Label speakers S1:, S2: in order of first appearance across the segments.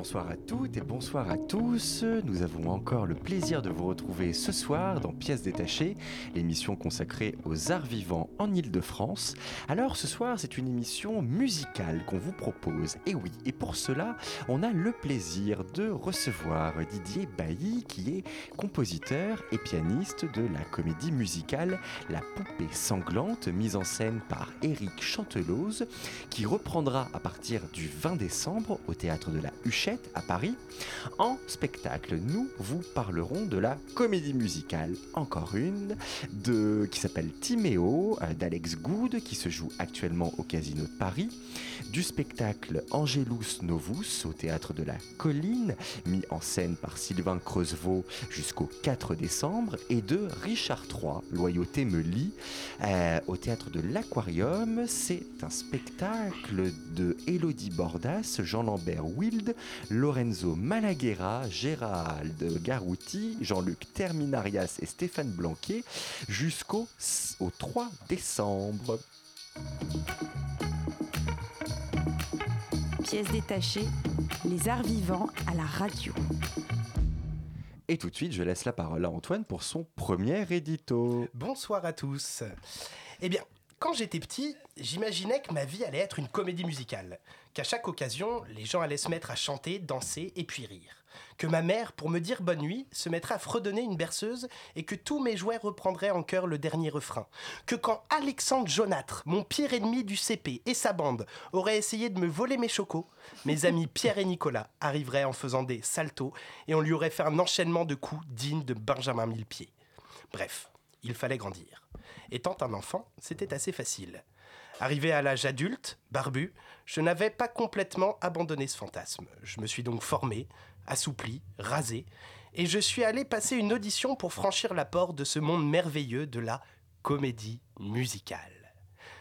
S1: Bonsoir à toutes et bonsoir à tous. Nous avons encore le plaisir de vous retrouver ce soir dans Pièces détachées, l'émission consacrée aux arts vivants en Ile-de-France. Alors ce soir, c'est une émission musicale qu'on vous propose. Et oui, et pour cela, on a le plaisir de recevoir Didier Bailly, qui est compositeur et pianiste de la comédie musicale La poupée sanglante, mise en scène par Éric Chanteloz, qui reprendra à partir du 20 décembre au théâtre de la Huchette à Paris. En spectacle, nous vous parlerons de la comédie musicale, encore une, qui s'appelle Timéo, euh, d'Alex Good, qui se joue actuellement au Casino de Paris, du spectacle Angelus Novus au théâtre de la Colline, mis en scène par Sylvain Creusevaux jusqu'au 4 décembre, et de Richard III, Loyauté me lie, euh, au théâtre de l'Aquarium. C'est un spectacle de Elodie Bordas, Jean-Lambert Wild, Lorenzo Malaguera, Gérald Garouti, Jean-Luc Terminarias et Stéphane Blanquet jusqu'au au 3 décembre.
S2: Pièce détachée, les arts vivants à la radio.
S1: Et tout de suite, je laisse la parole à Antoine pour son premier édito.
S3: Bonsoir à tous. Eh bien, quand j'étais petit, j'imaginais que ma vie allait être une comédie musicale, qu'à chaque occasion, les gens allaient se mettre à chanter, danser et puis rire, que ma mère, pour me dire bonne nuit, se mettrait à fredonner une berceuse et que tous mes jouets reprendraient en chœur le dernier refrain, que quand Alexandre Jaunâtre, mon pire ennemi du CP et sa bande auraient essayé de me voler mes chocos, mes amis Pierre et Nicolas arriveraient en faisant des saltos et on lui aurait fait un enchaînement de coups digne de Benjamin Millepied. Bref, il fallait grandir. Étant un enfant, c'était assez facile. Arrivé à l'âge adulte, barbu, je n'avais pas complètement abandonné ce fantasme. Je me suis donc formé, assoupli, rasé, et je suis allé passer une audition pour franchir la porte de ce monde merveilleux de la comédie musicale.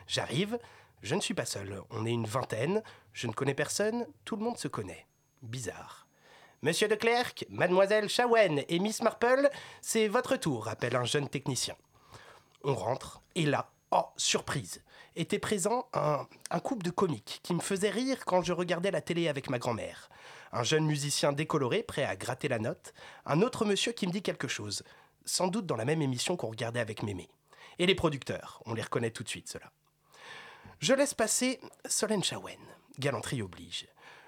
S3: J'arrive, je ne suis pas seul, on est une vingtaine, je ne connais personne, tout le monde se connaît. Bizarre. Monsieur de Clercq, mademoiselle Chawen et Miss Marple, c'est votre tour, appelle un jeune technicien. On rentre, et là, oh, surprise, était présent un, couple de comiques qui me faisait rire quand je regardais la télé avec ma grand-mère. Un jeune musicien décoloré, prêt à gratter la note, un autre monsieur qui me dit quelque chose, sans doute dans la même émission qu'on regardait avec Mémé. Et les producteurs, on les reconnaît tout de suite, ceux-là. Je laisse passer Solène Chawen, galanterie oblige.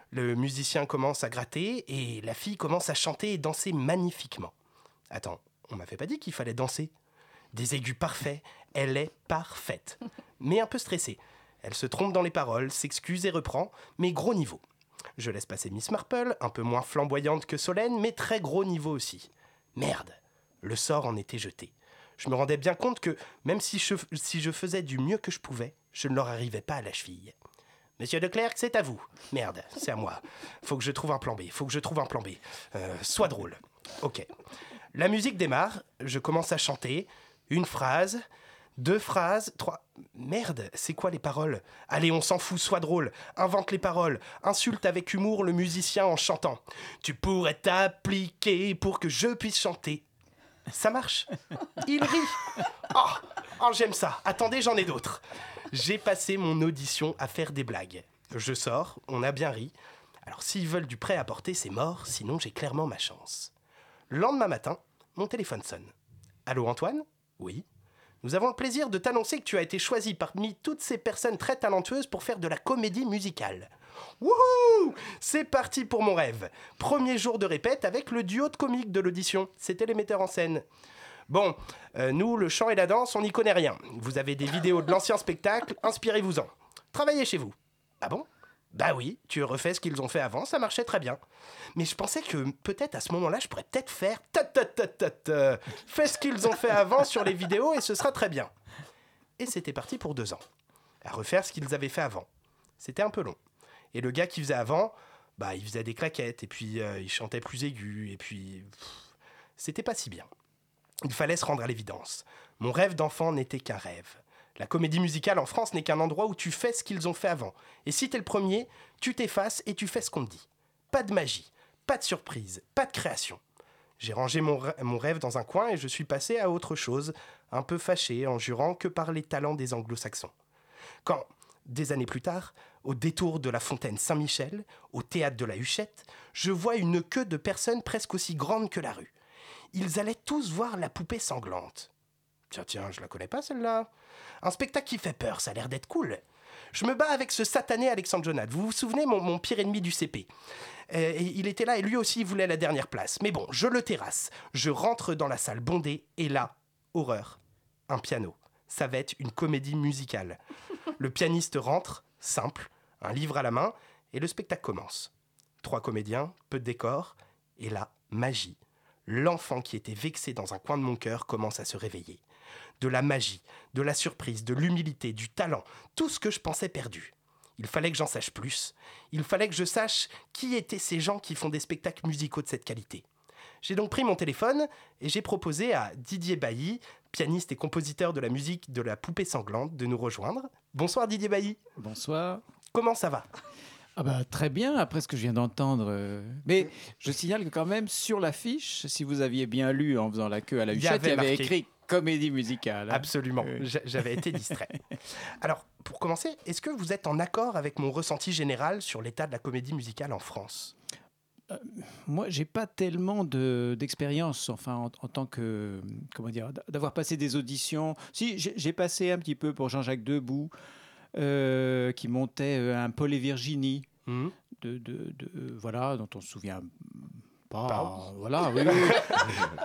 S3: Le musicien commence à gratter et la fille commence à chanter et danser magnifiquement. Attends, on m'avait pas dit qu'il fallait danser? Des aigus parfaits, elle est parfaite. Mais un peu stressée. Elle se trompe dans les paroles, s'excuse et reprend, mais gros niveau. Je laisse passer Miss Marple, un peu moins flamboyante que Solène, mais très gros niveau aussi. Merde, le sort en était jeté. Je me rendais bien compte que, même si je, faisais du mieux que je pouvais, je ne leur arrivais pas à la cheville. Monsieur de Clercq, c'est à vous. Merde, c'est à moi. Faut que je trouve un plan B. Faut que je trouve un plan B. Euh, sois drôle. Ok. La musique démarre. Je commence à chanter. Une phrase, deux phrases, trois. Merde, c'est quoi les paroles? Allez, on s'en fout, sois drôle. Invente les paroles. Insulte avec humour le musicien en chantant. Tu pourrais t'appliquer pour que je puisse chanter. Ça marche? Il rit. Oh, oh j'aime ça. Attendez, j'en ai d'autres. J'ai passé mon audition à faire des blagues. Je sors, on a bien ri. Alors s'ils veulent du prêt à porter, c'est mort, sinon j'ai clairement ma chance. Le lendemain matin, mon téléphone sonne. Allô Antoine? Oui. Nous avons le plaisir de t'annoncer que tu as été choisi parmi toutes ces personnes très talentueuses pour faire de la comédie musicale. Wouhou C'est parti pour mon rêve. Premier jour de répète avec le duo de comiques de l'audition. C'était les metteurs en scène. Bon, euh, nous, le chant et la danse, on n'y connaît rien. Vous avez des vidéos de l'ancien spectacle, inspirez-vous-en. Travaillez chez vous. Ah bon? Bah oui, tu refais ce qu'ils ont fait avant, ça marchait très bien. Mais je pensais que peut-être à ce moment-là, je pourrais peut-être faire ta ta ta ta ta. Fais ce qu'ils ont fait avant sur les vidéos et ce sera très bien. Et c'était parti pour deux ans. À refaire ce qu'ils avaient fait avant. C'était un peu long. Et le gars qui faisait avant, bah il faisait des claquettes et puis euh, il chantait plus aigu et puis c'était pas si bien. Il fallait se rendre à l'évidence. Mon rêve d'enfant n'était qu'un rêve. La comédie musicale en France n'est qu'un endroit où tu fais ce qu'ils ont fait avant. Et si t'es le premier, tu t'effaces et tu fais ce qu'on te dit. Pas de magie, pas de surprise, pas de création. J'ai rangé mon, mon, rêve dans un coin et je suis passé à autre chose, un peu fâché en jurant que par les talents des anglo-saxons. Quand, des années plus tard, au détour de la fontaine Saint-Michel, au théâtre de la Huchette, je vois une queue de personnes presque aussi grandes que la rue. Ils allaient tous voir la poupée sanglante. Tiens, tiens, je la connais pas celle-là. Un spectacle qui fait peur, ça a l'air d'être cool. Je me bats avec ce satané Alexandre Jonat. Vous vous souvenez, mon, pire ennemi du CP euh, Il était là et lui aussi voulait la dernière place. Mais bon, je le terrasse. Je rentre dans la salle bondée et là, horreur, un piano. Ça va être une comédie musicale. Le pianiste rentre, simple, un livre à la main, et le spectacle commence. Trois comédiens, peu de décors, et là, magie. L'enfant qui était vexé dans un coin de mon cœur commence à se réveiller. De la magie, de la surprise, de l'humilité, du talent, tout ce que je pensais perdu. Il fallait que j'en sache plus. Il fallait que je sache qui étaient ces gens qui font des spectacles musicaux de cette qualité. J'ai donc pris mon téléphone et j'ai proposé à Didier Bailly, pianiste et compositeur de la musique de la poupée sanglante, de nous rejoindre. Bonsoir Didier Bailly.
S4: Bonsoir.
S3: Comment ça va?
S4: Ah bah, très bien, après ce que je viens d'entendre. Mais je signale que quand même, sur l'affiche, si vous aviez bien lu en faisant la queue à la huchette, il y avait, avait écrit comédie musicale.
S3: Hein. Absolument, j'avais été distrait. Alors, pour commencer, est-ce que vous êtes en accord avec mon ressenti général sur l'état de la comédie musicale en France?
S4: Euh, moi, j'ai pas tellement d'expérience, enfin, en, en, tant que, comment dire, d'avoir passé des auditions. Si, j'ai passé un petit peu pour Jean-Jacques Debout, euh, qui montait euh, un Paul et Virginie, mmh. de, de, de, voilà, dont on se souvient pas. Voilà, oui, oui.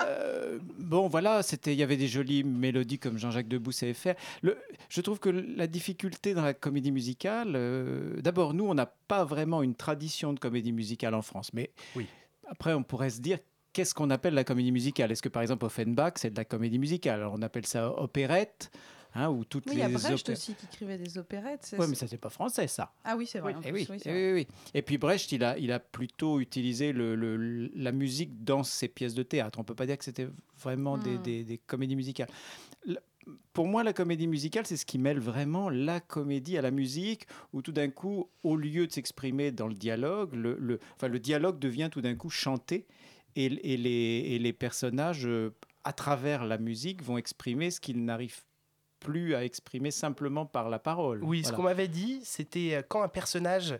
S4: euh, bon, voilà, c'était, il y avait des jolies mélodies comme Jean-Jacques Debout savait faire. Le, je trouve que la difficulté dans la comédie musicale, euh, d'abord, nous, on n'a pas vraiment une tradition de comédie musicale en France, mais
S3: oui.
S4: après, on pourrait se dire qu'est-ce qu'on appelle la comédie musicale? Est-ce que par exemple Offenbach c'est de la comédie musicale? Alors on appelle ça opérette Hein, où toutes
S5: oui,
S4: les
S5: il y a Brecht aussi qui écrivait des opérettes.
S4: Oui, mais ça, c'est pas français, ça.
S5: Ah oui, c'est vrai.
S4: Oui. Et, oui. Oui, et, oui, et, puis Brecht, il a, il a plutôt utilisé le, le, la musique dans ses pièces de théâtre. On peut pas dire que c'était vraiment hmm. des, des, des, comédies musicales. pour moi, la comédie musicale, c'est ce qui mêle vraiment la comédie à la musique, où tout d'un coup, au lieu de s'exprimer dans le dialogue, le, le, enfin, le dialogue devient tout d'un coup chanté, et, et, les, et les personnages, euh, à travers la musique, vont exprimer ce qu'ils n'arrivent plus à exprimer simplement par la parole.
S3: Oui, voilà. ce qu'on m'avait dit, c'était euh, quand un personnage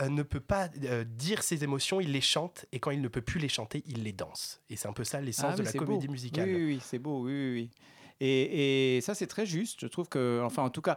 S3: euh, ne peut pas euh, dire ses émotions, il les chante, et quand il ne peut plus les chanter, il les danse. Et c'est un peu ça l'essence
S4: ah,
S3: de la comédie
S4: beau.
S3: musicale.
S4: Oui, oui, oui c'est beau, oui, oui. Et, et, ça, c'est très juste. Je trouve que, enfin, en tout cas,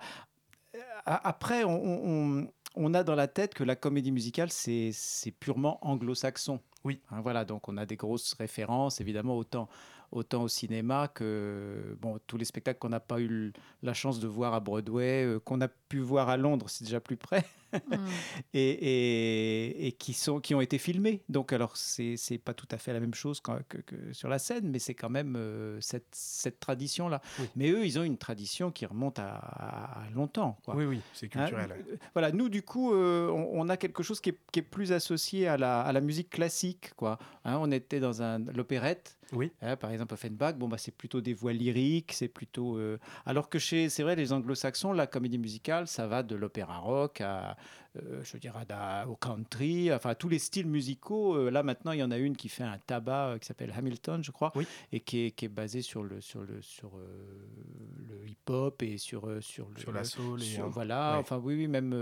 S4: après, on, on, on a dans la tête que la comédie musicale, c'est purement anglo-saxon.
S3: Oui.
S4: Hein, voilà, donc on a des grosses références, évidemment, autant autant au cinéma que bon, tous les spectacles qu'on n'a pas eu la chance de voir à Broadway, euh, qu'on a pu voir à Londres, c'est déjà plus près, mm. et, et, et, qui, sont, qui ont été filmés. Donc, alors, c'est n'est pas tout à fait la même chose que, que, que sur la scène, mais c'est quand même euh, cette, cette tradition-là.
S3: Oui.
S4: Mais eux, ils ont une tradition qui remonte à, à longtemps. Quoi.
S3: Oui, oui, c'est culturel.
S4: Hein voilà, nous, du coup, euh, on, on, a quelque chose qui est, qui est, plus associé à la, à la musique classique. Quoi. Hein, on était dans l'opérette.
S3: Oui.
S4: Hein, par exemple, Offenbach, bon, bah, c'est plutôt des voix lyriques, c'est plutôt. Euh... Alors que chez, c'est vrai, les anglo-saxons, la comédie musicale, ça va de l'opéra rock à, euh, je dirais, à, au country, enfin, tous les styles musicaux. Euh, là, maintenant, il y en a une qui fait un tabac euh, qui s'appelle Hamilton, je crois,
S3: oui.
S4: et qui est, qui est basée sur le, sur le, sur, le hip-hop et sur, sur, le,
S3: sur la soul.
S4: Sur,
S3: et
S4: voilà,
S3: ouais.
S4: enfin, oui, oui, même.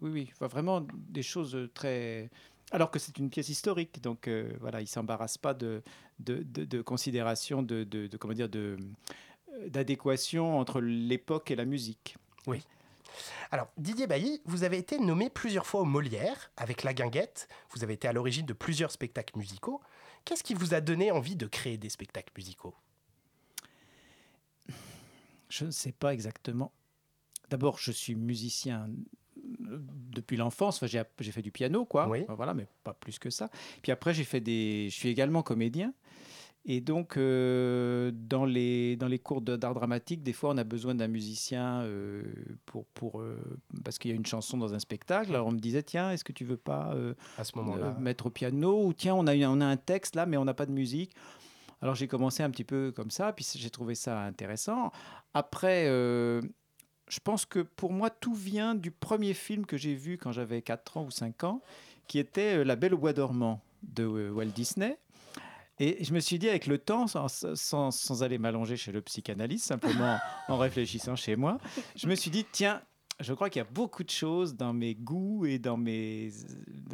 S4: oui, oui, enfin, vraiment des choses très. Alors que c'est une pièce historique, donc euh, voilà, il s'embarrasse pas de, de, de, de considération, de, de, comment dire, de d'adéquation entre l'époque et la musique.
S3: Oui. Alors, Didier Bailly, vous avez été nommé plusieurs fois au Molière avec La Guinguette. Vous avez été à l'origine de plusieurs spectacles musicaux. Qu'est-ce qui vous a donné envie de créer des spectacles musicaux?
S4: Je ne sais pas exactement. D'abord, je suis musicien depuis l'enfance. Enfin, j'ai fait du piano, quoi.
S3: Oui.
S4: Voilà, mais pas plus que ça. Puis après, j'ai fait des. Je suis également comédien. Et donc, euh, dans, les, dans les cours d'art dramatique, des fois, on a besoin d'un musicien euh, pour, pour, euh, parce qu'il y a une chanson dans un spectacle. Alors, on me disait, tiens, est-ce que tu veux pas
S3: à ce moment-là
S4: mettre au piano? Ou tiens, on a, on a un texte là, mais on n'a pas de musique. Alors j'ai commencé un petit peu comme ça, puis j'ai trouvé ça intéressant. Après, je pense que pour moi, tout vient du premier film que j'ai vu quand j'avais 4 ans ou 5 ans, qui était La Belle au Bois dormant de Walt Disney. Et je me suis dit avec le temps, sans, sans, sans aller m'allonger chez le psychanalyste, simplement en réfléchissant chez moi, je me suis dit, tiens, je crois qu'il y a beaucoup de choses dans mes goûts et dans mes.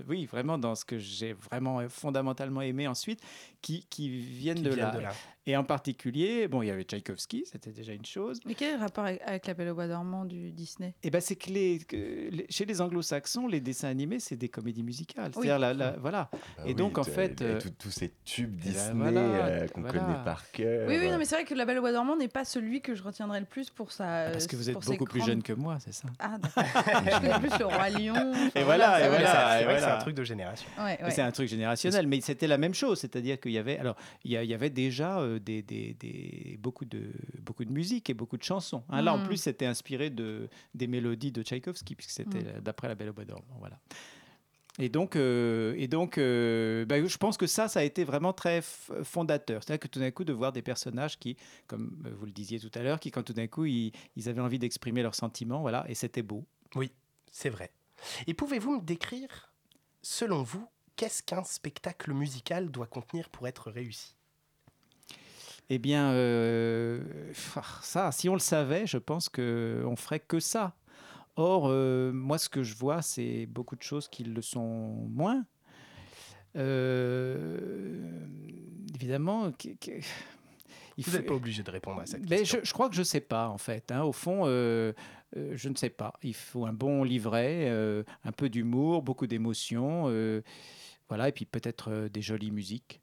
S4: Oui, vraiment dans ce que j'ai vraiment fondamentalement aimé ensuite qui, qui viennent,
S3: Qui
S4: de,
S3: viennent
S4: là.
S3: de là.
S4: Et en particulier, bon, il y avait Tchaïkovski, c'était déjà une chose.
S5: Mais quel est le rapport avec, avec La Belle au Bois dormant du Disney?
S4: Et ben c'est que, les, que les- chez les anglo-saxons, les dessins animés, c'est des comédies musicales.
S5: Oui.
S4: C'est-à-dire, la- la- voilà.
S1: Bah
S4: et
S1: oui,
S4: donc, en fait, euh,
S1: tous- ces tubes
S4: ben
S1: Disney
S4: voilà,
S1: euh, qu'on
S4: voilà.
S1: connaît par cœur.
S5: Oui, oui, non, mais c'est vrai que La Belle au Bois dormant n'est pas celui que je retiendrai le plus pour sa.
S4: Parce que vous êtes beaucoup plus
S5: grandes-
S4: jeune que moi, c'est ça?
S5: Ah, d'accord. je connais plus le Roi Lion.
S4: Et voilà,
S3: C'est
S4: et voilà,
S3: c'est- un truc de génération.
S5: Ouais,
S4: Mais
S5: ouais.
S4: C'est un truc générationnel, mais c'était la même chose, c'est-à-dire qu'il y avait, alors, il y, avait déjà euh, des, des- des- beaucoup, de, beaucoup de musique et beaucoup de chansons. hein. Là, en
S5: Mhm.
S4: plus, c'était inspiré de, des mélodies de Tchaïkovski, puisque c'était euh, d'après La Belle au Bois dormant. Voilà. Et donc, euh, et donc euh, bah, je pense que ça, ça a été vraiment très fondateur. C'est-à-dire que tout d'un coup, de voir des personnages qui, comme vous le disiez tout à l'heure, qui, quand tout d'un coup, ils, ils avaient envie d'exprimer leurs sentiments, voilà, et c'était beau.
S3: Oui, c'est vrai. Et pouvez-vous me décrire, selon vous, qu'est-ce qu'un spectacle musical doit contenir pour être réussi?
S4: Eh bien, euh, ça, si on le savait, je pense qu'on ferait que ça. Or, euh, moi, ce que je vois, c'est beaucoup de choses qui le sont moins. Euh, évidemment, il
S3: Vous
S4: faut-
S3: n'êtes pas obligé de répondre à cette
S4: mais
S3: question.
S4: je, je crois que je ne sais pas, en fait. hein. Au fond, euh, euh, je ne sais pas. Il faut un bon livret, un peu d'humour, beaucoup d'émotions. Voilà, et puis peut-être euh, des jolies musiques.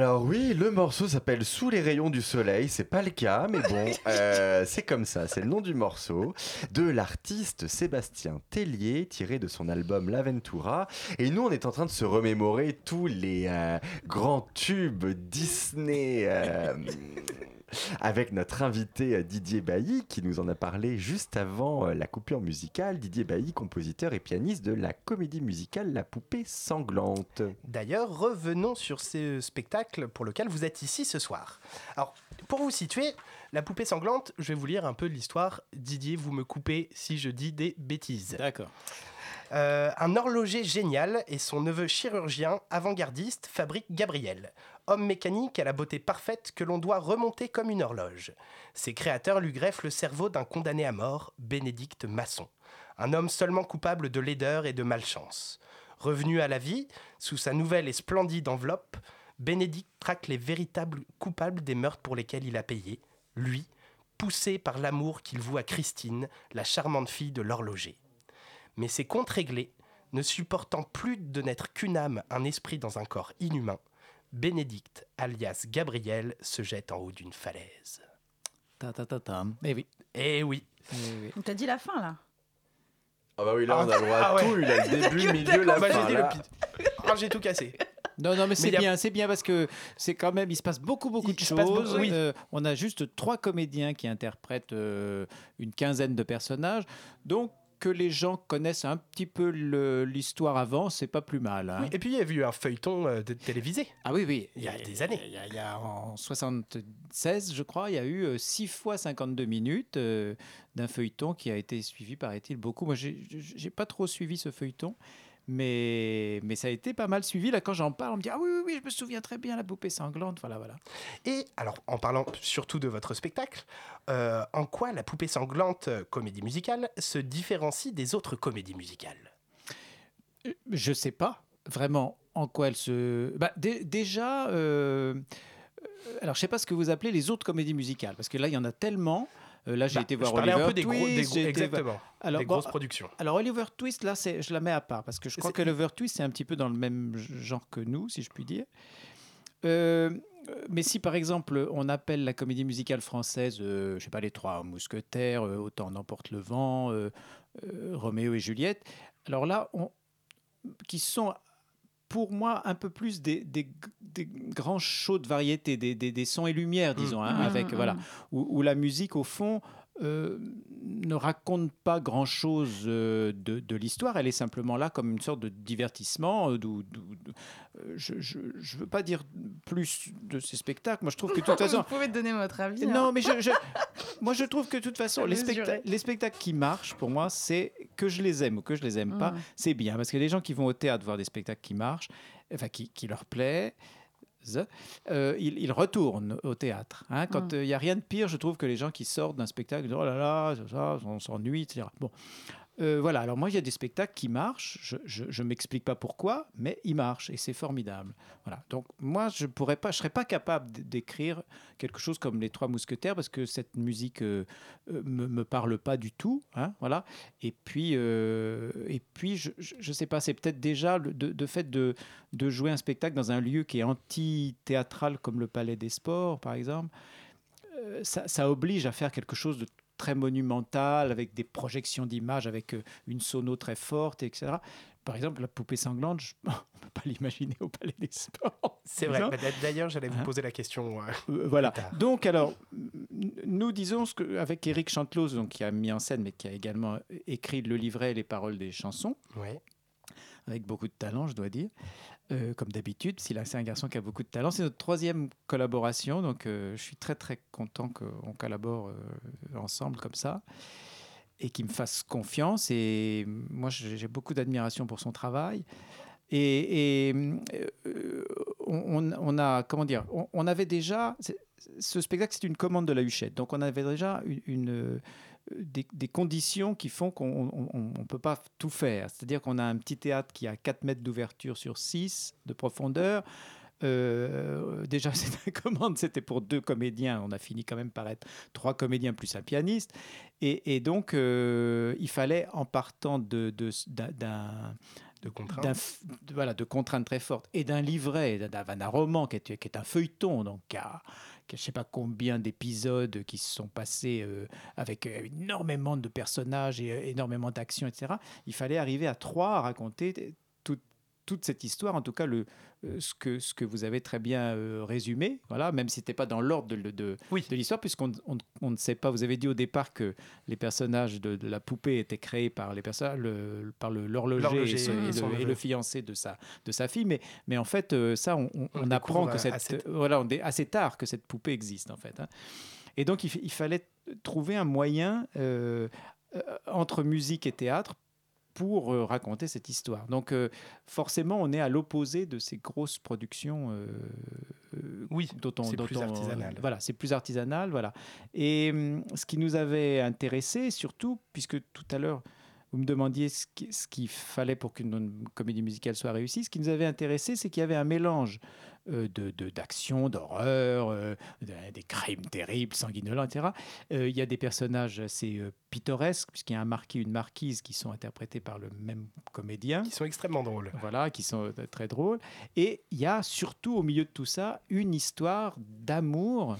S1: Alors oui, le morceau s'appelle Sous les rayons du soleil, c'est pas le cas, mais bon, euh, c'est comme ça, c'est le nom du morceau de l'artiste Sébastien Tellier, tiré de son album L'Aventura. Et nous, on est en train de se remémorer tous les euh, grands tubes Disney. euh, avec notre invité euh, Didier Bailly qui nous en a parlé juste avant euh, la coupure musicale. Didier Bailly, compositeur et pianiste de la comédie musicale La Poupée Sanglante.
S3: D'ailleurs, revenons sur ce spectacle pour lequel vous êtes ici ce soir. Alors, pour vous situer, La poupée sanglante, je vais vous lire un peu l'histoire. Didier, vous me coupez si je dis des bêtises.
S4: D'accord.
S3: Euh, un horloger génial et son neveu chirurgien avant-gardiste fabrique Gabriel, homme mécanique à la beauté parfaite que l'on doit remonter comme une horloge. Ses créateurs lui greffent le cerveau d'un condamné à mort, Bénédicte Masson, un homme seulement coupable de laideur et de malchance. Revenu à la vie, sous sa nouvelle et splendide enveloppe, Bénédicte traque les véritables coupables des meurtres pour lesquels il a payé, lui, poussé par l'amour qu'il voue à Christine, la charmante fille de l'horloger mais ses comptes réglés, ne supportant plus de n'être qu'une âme, un esprit dans un corps inhumain, Bénédicte, alias Gabriel, se jette en haut d'une falaise.
S4: Ta ta ta ta. Eh oui.
S3: Eh oui.
S4: Eh oui.
S5: On t'a dit la fin là?
S1: Ah bah oui, là on a le droit
S3: Ah
S1: à
S3: ouais.
S1: tout, il a le début, le milieu, la
S3: Bah, j'ai
S1: fin.
S3: dit
S1: là.
S3: le pit. Ah, j'ai tout cassé.
S4: Non, non, mais c'est
S3: il y a-
S4: bien, c'est bien parce que c'est quand même, il se passe beaucoup, beaucoup
S3: Il
S4: de
S3: se passe
S4: choses.
S3: oui.
S4: Euh, on a juste trois comédiens qui interprètent euh, une quinzaine de personnages, donc que les gens connaissent un petit peu l'histoire avant, c'est pas plus mal. hein.
S3: Oui, Et puis il y a eu un feuilleton euh, de télévisé.
S4: Ah oui, oui.
S3: Il y a des années.
S4: Il y a, il y a en 76, je crois, il y a eu 6 fois 52 minutes euh, d'un feuilleton qui a été suivi, paraît-il, beaucoup. Moi, j'ai pas trop suivi ce feuilleton. Mais, mais ça a été pas mal suivi. Là, quand j'en parle, on me dit Ah oui, oui, oui, je me souviens très bien, la poupée sanglante. Voilà, voilà.
S3: Et alors, en parlant surtout de votre spectacle, euh, en quoi la poupée sanglante euh, comédie musicale se différencie des autres comédies musicales?
S4: Euh, Je sais pas vraiment en quoi elle se. Bah, dé- déjà, euh, alors je sais pas ce que vous appelez les autres comédies musicales, parce que là, il y en a tellement. Euh, là, j'ai
S3: Bah,
S4: été voir
S3: je
S4: Oliver
S3: un peu des, gros, des
S4: Twist,
S3: gros- exactement,
S4: Alors,
S3: des
S4: bon,
S3: grosses productions.
S4: Alors Oliver Twist, là, c'est, je la mets à part parce que je crois que Oliver Twist, c'est un petit peu dans le même genre que nous, si je puis dire. Euh, mais si par exemple on appelle la comédie musicale française, euh, je sais pas, les Trois Mousquetaires, euh, Autant n'emporte le vent, Roméo et Juliette, alors là, on, qui sont pour moi un peu plus des, des- des grands shows de variété, des, des- sons et lumières, disons, hein,
S5: Mmh,
S4: avec
S5: mmh,
S4: voilà, où, où la musique au fond euh, ne raconte pas grand-chose euh, de, de l'histoire, elle est simplement là comme une sorte de divertissement. euh, je ne veux pas dire plus de ces spectacles, moi je trouve que de toute façon...
S5: Vous pouvez donner votre avis. hein.
S4: Non, mais je, je- moi je trouve que de toute façon, les,
S5: Mesuré.
S4: specta- les spectacles qui marchent, pour moi, c'est que je les aime ou que je les aime pas,
S5: Mm.
S4: c'est bien. Parce que les gens qui vont au théâtre voir des spectacles qui marchent, enfin qui, qui leur plaît, euh, ils retournent au théâtre. hein. Quand il
S5: Mm.
S4: n'y a rien de pire, je trouve que les gens qui sortent d'un spectacle, disent, oh là là, ça, ça, on s'ennuie, etc. Bon. Euh, voilà, alors moi il y a des spectacles qui marchent, je ne m'explique pas pourquoi, mais ils marchent et c'est formidable. Voilà. Donc moi je pourrais pas, je serais pas capable d'écrire quelque chose comme les Trois Mousquetaires parce que cette musique euh, euh, me, me parle pas du tout, hein, voilà. Et puis euh, et puis je, je sais pas, c'est peut-être déjà le de, de fait de, de jouer un spectacle dans un lieu qui est anti-théâtral comme le Palais des Sports par exemple, ça oblige à faire quelque chose de très monumental, avec des projections d'images, avec euh, une sono très forte, etc. Par exemple, la poupée sanglante, je- on ne peut pas l'imaginer au Palais des Sports.
S3: C'est vrai. D'ailleurs, j'allais vous
S4: Hein
S3: poser la question. euh,
S4: Euh, voilà. Donc, alors, nous disons ce que, avec Eric Chantelos, donc, qui a mis en scène, mais qui a également écrit le livret et les paroles des chansons,
S3: Ouais.
S4: avec beaucoup de talent, je dois dire, euh, comme d'habitude. C'est un garçon qui a beaucoup de talent. C'est notre troisième collaboration, donc euh, je suis très très content qu'on collabore euh, ensemble comme ça et qu'il me fasse confiance. Et moi, j'ai beaucoup d'admiration pour son travail. Et, on, a, comment dire, on, avait déjà, ce spectacle, c'est une commande de la Huchette. Donc, on avait déjà une, des, des conditions qui font qu'on ne peut pas tout faire. C'est-à-dire qu'on a un petit théâtre qui a 4 mètres d'ouverture sur 6 de profondeur. Euh, déjà, cette commande, c'était pour deux comédiens. On a fini quand même par être trois comédiens plus un pianiste. Et, et donc, euh, il fallait, en partant de, d'un-
S3: De contraintes.
S4: de- voilà, de contraintes très fortes et d'un livret, d'un, roman qui est, qui est un feuilleton, donc qui a je ne sais pas combien d'épisodes qui se sont passés euh, avec euh, énormément de personnages et euh, énormément d'actions, etc. Il fallait arriver à trois à raconter toute, toute cette histoire, en tout cas le, euh, ce, que, ce que vous avez très bien euh, résumé, voilà, même si ce n'était pas dans l'ordre de, de, de-
S3: Oui.
S4: de l'histoire, puisqu'on on- on ne sait pas, vous avez dit au départ que les personnages de, de la poupée étaient créés par les personnages, le- par le- l'horloger et, ce-
S3: et
S4: le, et
S3: neveu.
S4: le fiancé de sa, de sa fille, mais, mais en fait, euh, ça, on, apprend que cette,
S3: assez-
S4: voilà, on assez tard que cette poupée existe, en fait. hein. Et donc, il, fa- il fallait trouver un moyen euh, entre musique et théâtre pour euh, raconter cette histoire. Donc, euh, forcément, on est à l'opposé de ces grosses productions. euh,
S3: Oui,
S4: dont on,
S3: c'est
S4: dont
S3: plus
S4: on-
S3: artisanal.
S4: Voilà, c'est plus artisanal, voilà. Et hum, ce qui nous avait intéressé, surtout, puisque tout à l'heure vous me demandiez ce qui- ce qu'il fallait pour qu'une une comédie musicale soit réussie, ce qui nous avait intéressé, c'est qu'il y avait un mélange euh, de de- d'action, d'horreur, euh, de- des crimes terribles, sanguinolents, etc. Euh, il y a des personnages assez pittoresques, puisqu'il y a un marquis, une marquise qui sont interprétés par le même comédien.
S3: Qui sont extrêmement drôles.
S4: Voilà, qui sont très drôles. Et il y a surtout au milieu de tout ça une histoire d'amour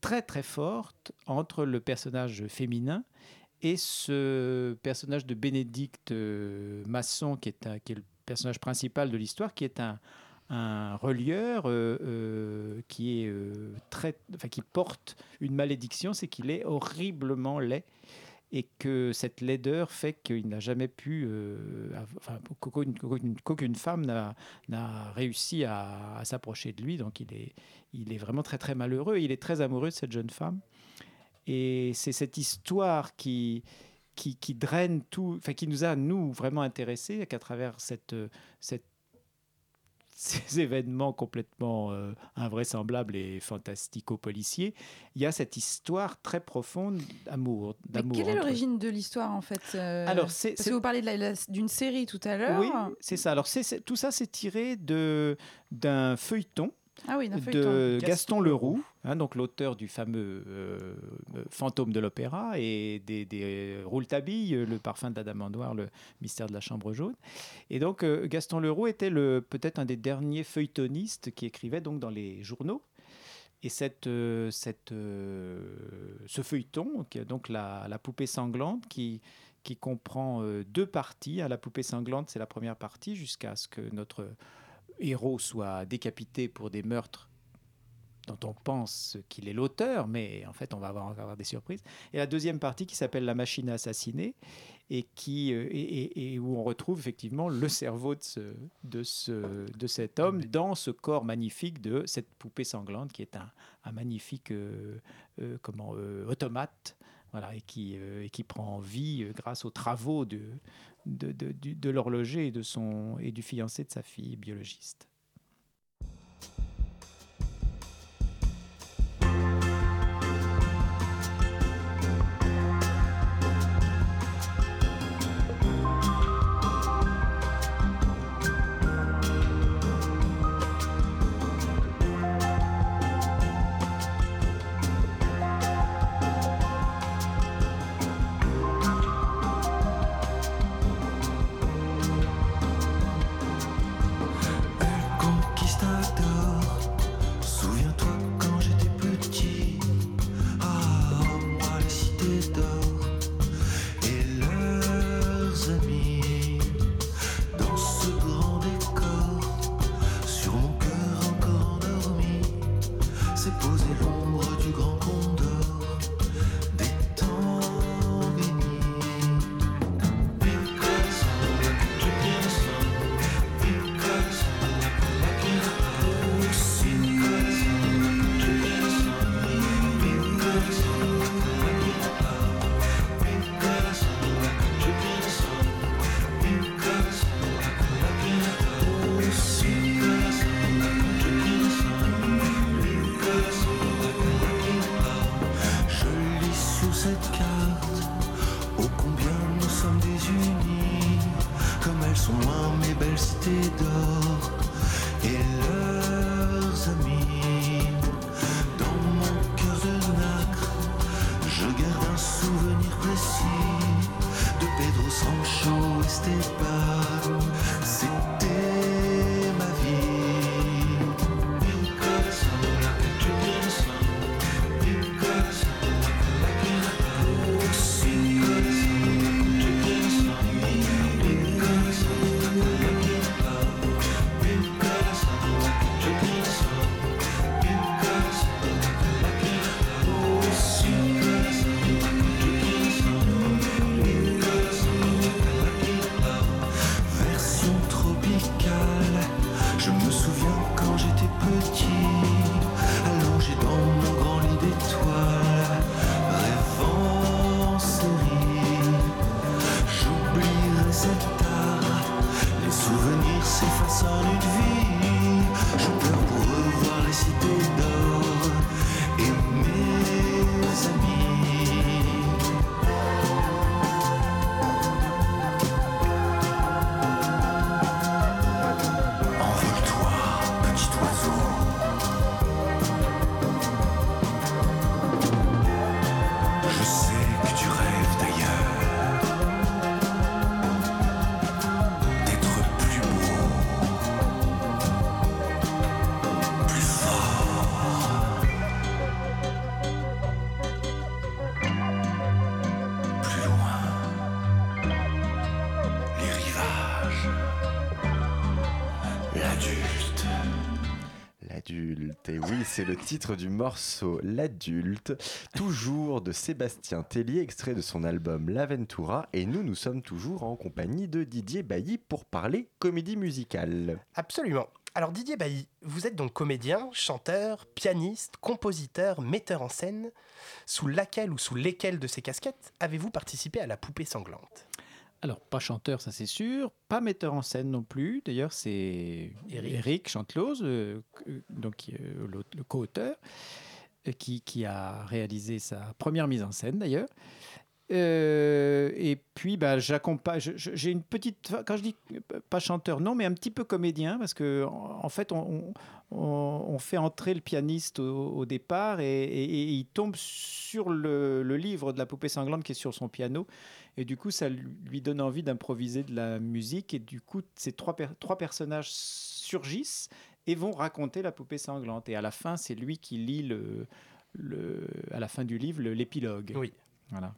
S4: très très forte entre le personnage féminin et ce personnage de Bénédicte Masson, qui est, un- qui est le personnage principal de l'histoire, qui est un, un relieur euh, euh, qui, est, euh, très, enfin, qui porte une malédiction, c'est qu'il est horriblement laid et que cette laideur fait qu'il n'a jamais pu, enfin, qu'aucune, femme n'a, réussi à, s'approcher de lui. Donc il est, il est vraiment très très malheureux. Il est très amoureux de cette jeune femme. Et c'est cette histoire qui, qui, qui draine tout, enfin qui nous a, nous, vraiment intéressés, qu'à travers cette, cette, ces événements complètement euh, invraisemblables et fantastico-policiers, il y a cette histoire très profonde d'amour.
S5: Mais quelle est l'origine de l'histoire en fait euh,
S4: Alors, c'est-
S5: Parce que vous parlez d'une série tout à l'heure.
S4: Oui, c'est ça. Alors, c'est- tout ça, c'est tiré de, d'un feuilleton
S5: Ah oui,
S4: de. Gaston,
S3: Gaston
S4: Leroux, hein, donc l'auteur du fameux euh, euh, Fantôme de l'opéra et des, des Rouletabille, le parfum d'Adamandoir, le mystère de la chambre jaune. Et donc euh, Gaston Leroux était le, peut-être un des derniers feuilletonistes qui écrivait donc dans les journaux. Et cette, euh, cette, ce feuilleton, qui est donc la, la poupée sanglante, qui, qui comprend deux parties. La poupée sanglante, c'est la première partie, jusqu'à ce que notre héros soit décapité pour des meurtres dont on pense qu'il est l'auteur, mais en fait, on va avoir, avoir des surprises. Et la deuxième partie qui s'appelle La machine à assassiner, et, qui, euh, et, où on retrouve effectivement le cerveau de, ce, de, ce, de cet homme dans ce corps magnifique de cette poupée sanglante, qui est un, magnifique euh, euh, comment, automate, voilà, et, qui, et qui prend vie grâce aux travaux de, de, de, l'horloger et du fiancé de sa fille biologiste.
S1: Titre du morceau L'adulte, toujours de Sébastien Tellier, extrait de son album L'Aventura, et nous, nous sommes toujours en compagnie de Didier Bailly pour parler comédie musicale.
S3: Absolument. Alors Didier Bailly, vous êtes donc comédien, chanteur, pianiste, compositeur, metteur en scène. Sous laquelle ou sous lesquelles de ces casquettes avez-vous participé à la poupée sanglante?
S4: Alors, pas chanteur, ça c'est sûr, pas metteur en scène non plus. D'ailleurs, c'est
S3: Eric.
S4: Eric, Chantelose, euh, euh, donc euh, le co-auteur, euh, qui, qui a réalisé sa première mise en scène d'ailleurs. Euh, et puis, bah, j'accompagne. J'ai une petite. Quand je dis pas chanteur, non, mais un petit peu comédien, parce que en, fait, on, on- on fait entrer le pianiste au, au départ et, et- et il tombe sur le, le livre de la poupée sanglante qui est sur son piano. Et du coup, ça lui donne envie d'improviser de la musique. Et du coup, ces trois, per- trois personnages surgissent et vont raconter la poupée sanglante. Et à la fin, c'est lui qui lit le, le, à la fin du livre l'épilogue.
S3: Oui.
S4: Voilà.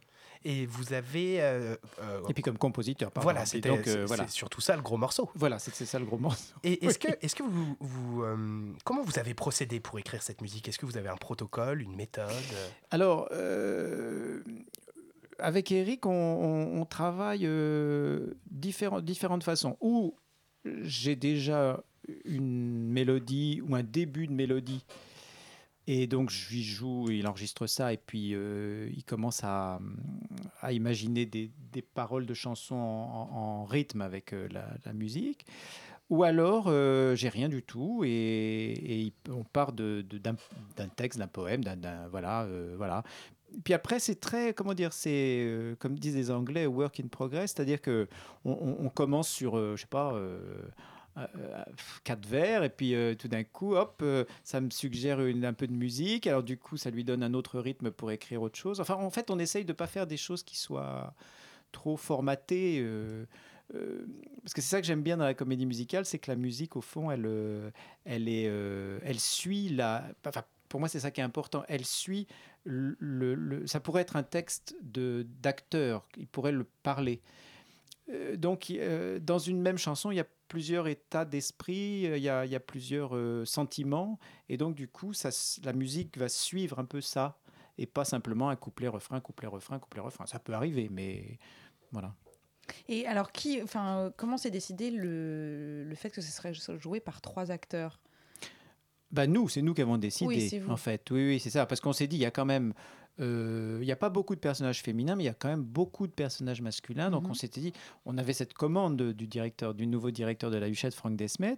S3: Et vous avez... euh, euh,
S4: Et puis comme compositeur, par
S3: voilà,
S4: euh,
S3: c'est-
S4: voilà.
S3: c'est surtout ça le gros morceau.
S4: Voilà, c'est ça le gros morceau.
S3: Et est-ce que, est-ce que vous, vous euh, comment vous avez procédé pour écrire cette musique? Est-ce que vous avez un protocole, une méthode?
S4: Alors, euh, avec Eric, on, on- on travaille euh, différent- différentes façons. Ou j'ai déjà une mélodie ou un début de mélodie. Et donc, je lui joue, il enregistre ça, et puis euh, il commence à, imaginer des, paroles de chansons en, rythme avec euh, la, musique. Ou alors, euh, j'ai rien du tout, et, on part d'un texte, d'un poème, d'un-. Voilà, voilà. Puis après, c'est très, comment dire, c'est, comme disent les Anglais, work in progress, c'est-à-dire que on, commence sur, je sais pas, quatre vers, et puis euh, tout d'un coup, hop, euh, ça me suggère un peu de musique, alors du coup, ça lui donne un autre rythme pour écrire autre chose. Enfin, en fait, on essaye de pas faire des choses qui soient trop formatées. euh, euh, parce que c'est ça que j'aime bien dans la comédie musicale, c'est que la musique, au fond, elle, euh, elle, est, euh, elle suit la. Enfin, pour moi, c'est ça qui est important. Elle suit. Le, le- ça pourrait être un texte de d'acteur. Il pourrait le parler. Euh, donc, euh, dans une même chanson, il y a plusieurs états d'esprit, euh, il y a, il y a plusieurs euh, sentiments, et donc du coup, ça, la musique va suivre un peu ça, et pas simplement un couplet-refrain, couplet-refrain, couplet-refrain. Ça peut arriver, mais voilà.
S5: Et alors, qui, enfin, comment s'est décidé le, le fait que ce serait joué par trois acteurs?
S4: Bah nous, c'est nous qui avons décidé,
S5: Oui,
S4: en fait. Oui, oui, c'est ça. Parce qu'on s'est dit, il y a quand même, il n'y a pas beaucoup de personnages féminins, mais il y a quand même beaucoup de personnages masculins. Donc
S5: Mhm.
S4: on s'était dit, on avait cette commande du directeur, du nouveau directeur de la Huchette, Franck Desmet.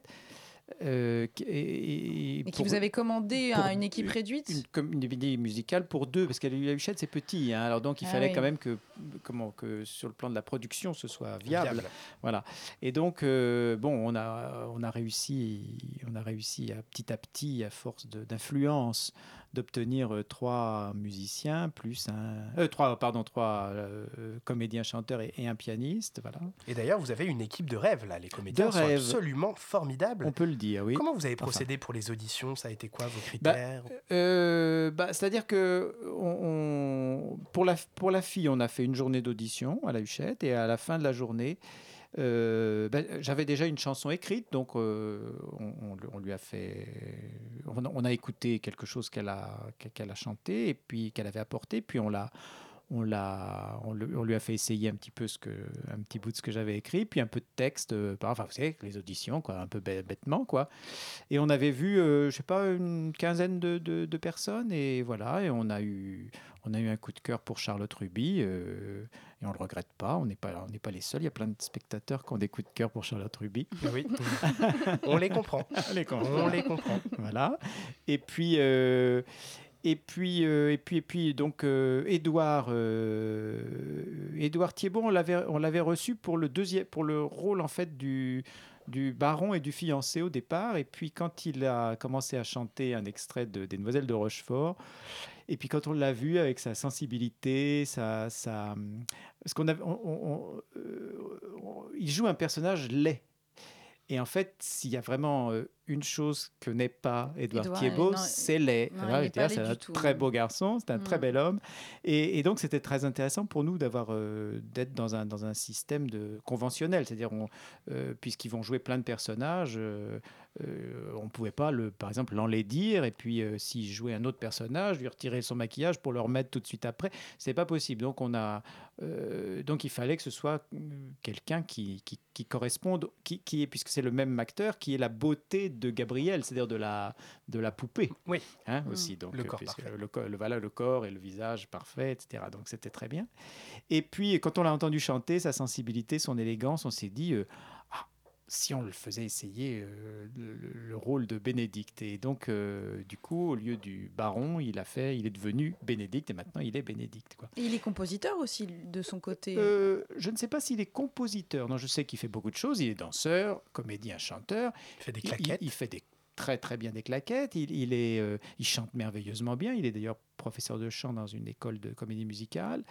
S4: euh, qui- et,
S5: Et qui
S4: pour-
S5: vous avez commandé
S4: pour
S5: à une équipe réduite?
S4: une comédie musicale pour deux, parce que la Huchette, c'est petit. hein. alors donc il
S5: Ah
S4: fallait
S5: oui.
S4: quand même que, comment, que sur le plan de la production, ce soit viable.
S3: Viable.
S4: Voilà. Et donc, euh, bon, on a, on a réussi, on a réussi à petit à petit, à force d'influence, d'obtenir euh, trois musiciens plus un, euh, trois, pardon, trois euh, comédiens, chanteurs et, et un pianiste. Voilà.
S3: Et d'ailleurs, vous avez une équipe de rêve là. Les comédiens
S4: De
S3: sont
S4: rêve.
S3: absolument formidables.
S4: On peut le dire, oui.
S3: Comment vous avez
S4: Enfin.
S3: procédé pour les auditions? Ça a été quoi vos
S4: Bah,
S3: critères?
S4: Euh, bah, C'est-à-dire que on, on- pour, la, pour la fille, on a fait une journée d'audition à la Huchette et à la fin de la journée, euh, bah, j'avais déjà une chanson écrite, donc euh, on, lui a fait, on, a- on a écouté quelque chose qu'elle a, qu'elle a chanté et puis qu'elle avait apporté, puis on l'a on, l'a, on, lui a fait essayer un petit peu ce que, un petit bout de ce que j'avais écrit, puis un peu de texte, euh, enfin vous savez, les auditions, quoi, un peu bê- bêtement, quoi. Et on avait vu, euh, je sais pas, une quinzaine de, de- de personnes, et voilà, et on a eu, on a eu un coup de cœur pour Charlotte Ruby, euh, et on le regrette pas. On n'est pas, on n'est pas les seuls. Il y a plein de spectateurs qui ont des coups de cœur pour Charlotte Ruby.
S3: Oui, on les comprend.
S4: On les comprend.
S3: On les comprend.
S4: voilà. Et puis, euh, et puis, euh, et puis, et puis, donc, euh, Édouard, euh, Thiebaud, on l'avait, reçu pour le deuxième, pour le rôle en fait du du baron et du fiancé au départ. Et puis, quand il a commencé à chanter un extrait de, des Demoiselles de Rochefort, et puis quand on l'a vu avec sa sensibilité, sa, sa, parce qu'on on- euh, on- il joue un personnage laid. Et en fait, s'il y a vraiment euh, une chose que n'est pas Édouard Thiebaud, c'est laid c'est un très beau garçon, c'est un très
S5: Mm.
S4: bel homme. Et, et donc, c'était très intéressant pour nous d'avoir euh, d'être dans un, dans un système de conventionnel, c'est-à-dire euh, puisqu'ils vont jouer plein de personnages, euh, euh, on pouvait pas le, par exemple l'enlaidir et puis s'il jouait un autre personnage, lui retirer son maquillage pour le remettre tout de suite après, c'est pas possible. Donc on a, donc il fallait que ce soit quelqu'un qui, qui, qui corresponde, qui, qui est, puisque c'est le même acteur, qui est la beauté de Gabriel, c'est-à-dire de la, de la poupée.
S3: Oui.
S4: Hein,
S3: Mm.
S4: aussi. Donc,
S3: Le
S4: euh,
S3: corps.
S4: Le, le- voilà, le corps et le visage parfait, etc. Donc c'était très bien. Et puis quand on l'a entendu chanter, sa sensibilité, son élégance, on s'est dit, euh, si on le faisait essayer euh, le, le- le rôle de Bénédicte. Et donc, euh, du coup, au lieu du baron, il a fait, il est devenu Bénédicte et maintenant il est Bénédicte. Quoi.
S5: Et il est compositeur aussi de son côté.
S4: Euh, je ne sais pas s'il est compositeur. Non, je sais qu'il fait beaucoup de choses. Il est danseur, comédien, chanteur.
S3: Il fait des
S4: Il-
S3: claquettes.
S4: Il, fait des très très bien des claquettes. Il, il est, euh, il chante merveilleusement bien. Il est d'ailleurs professeur de chant dans une école de comédie musicale.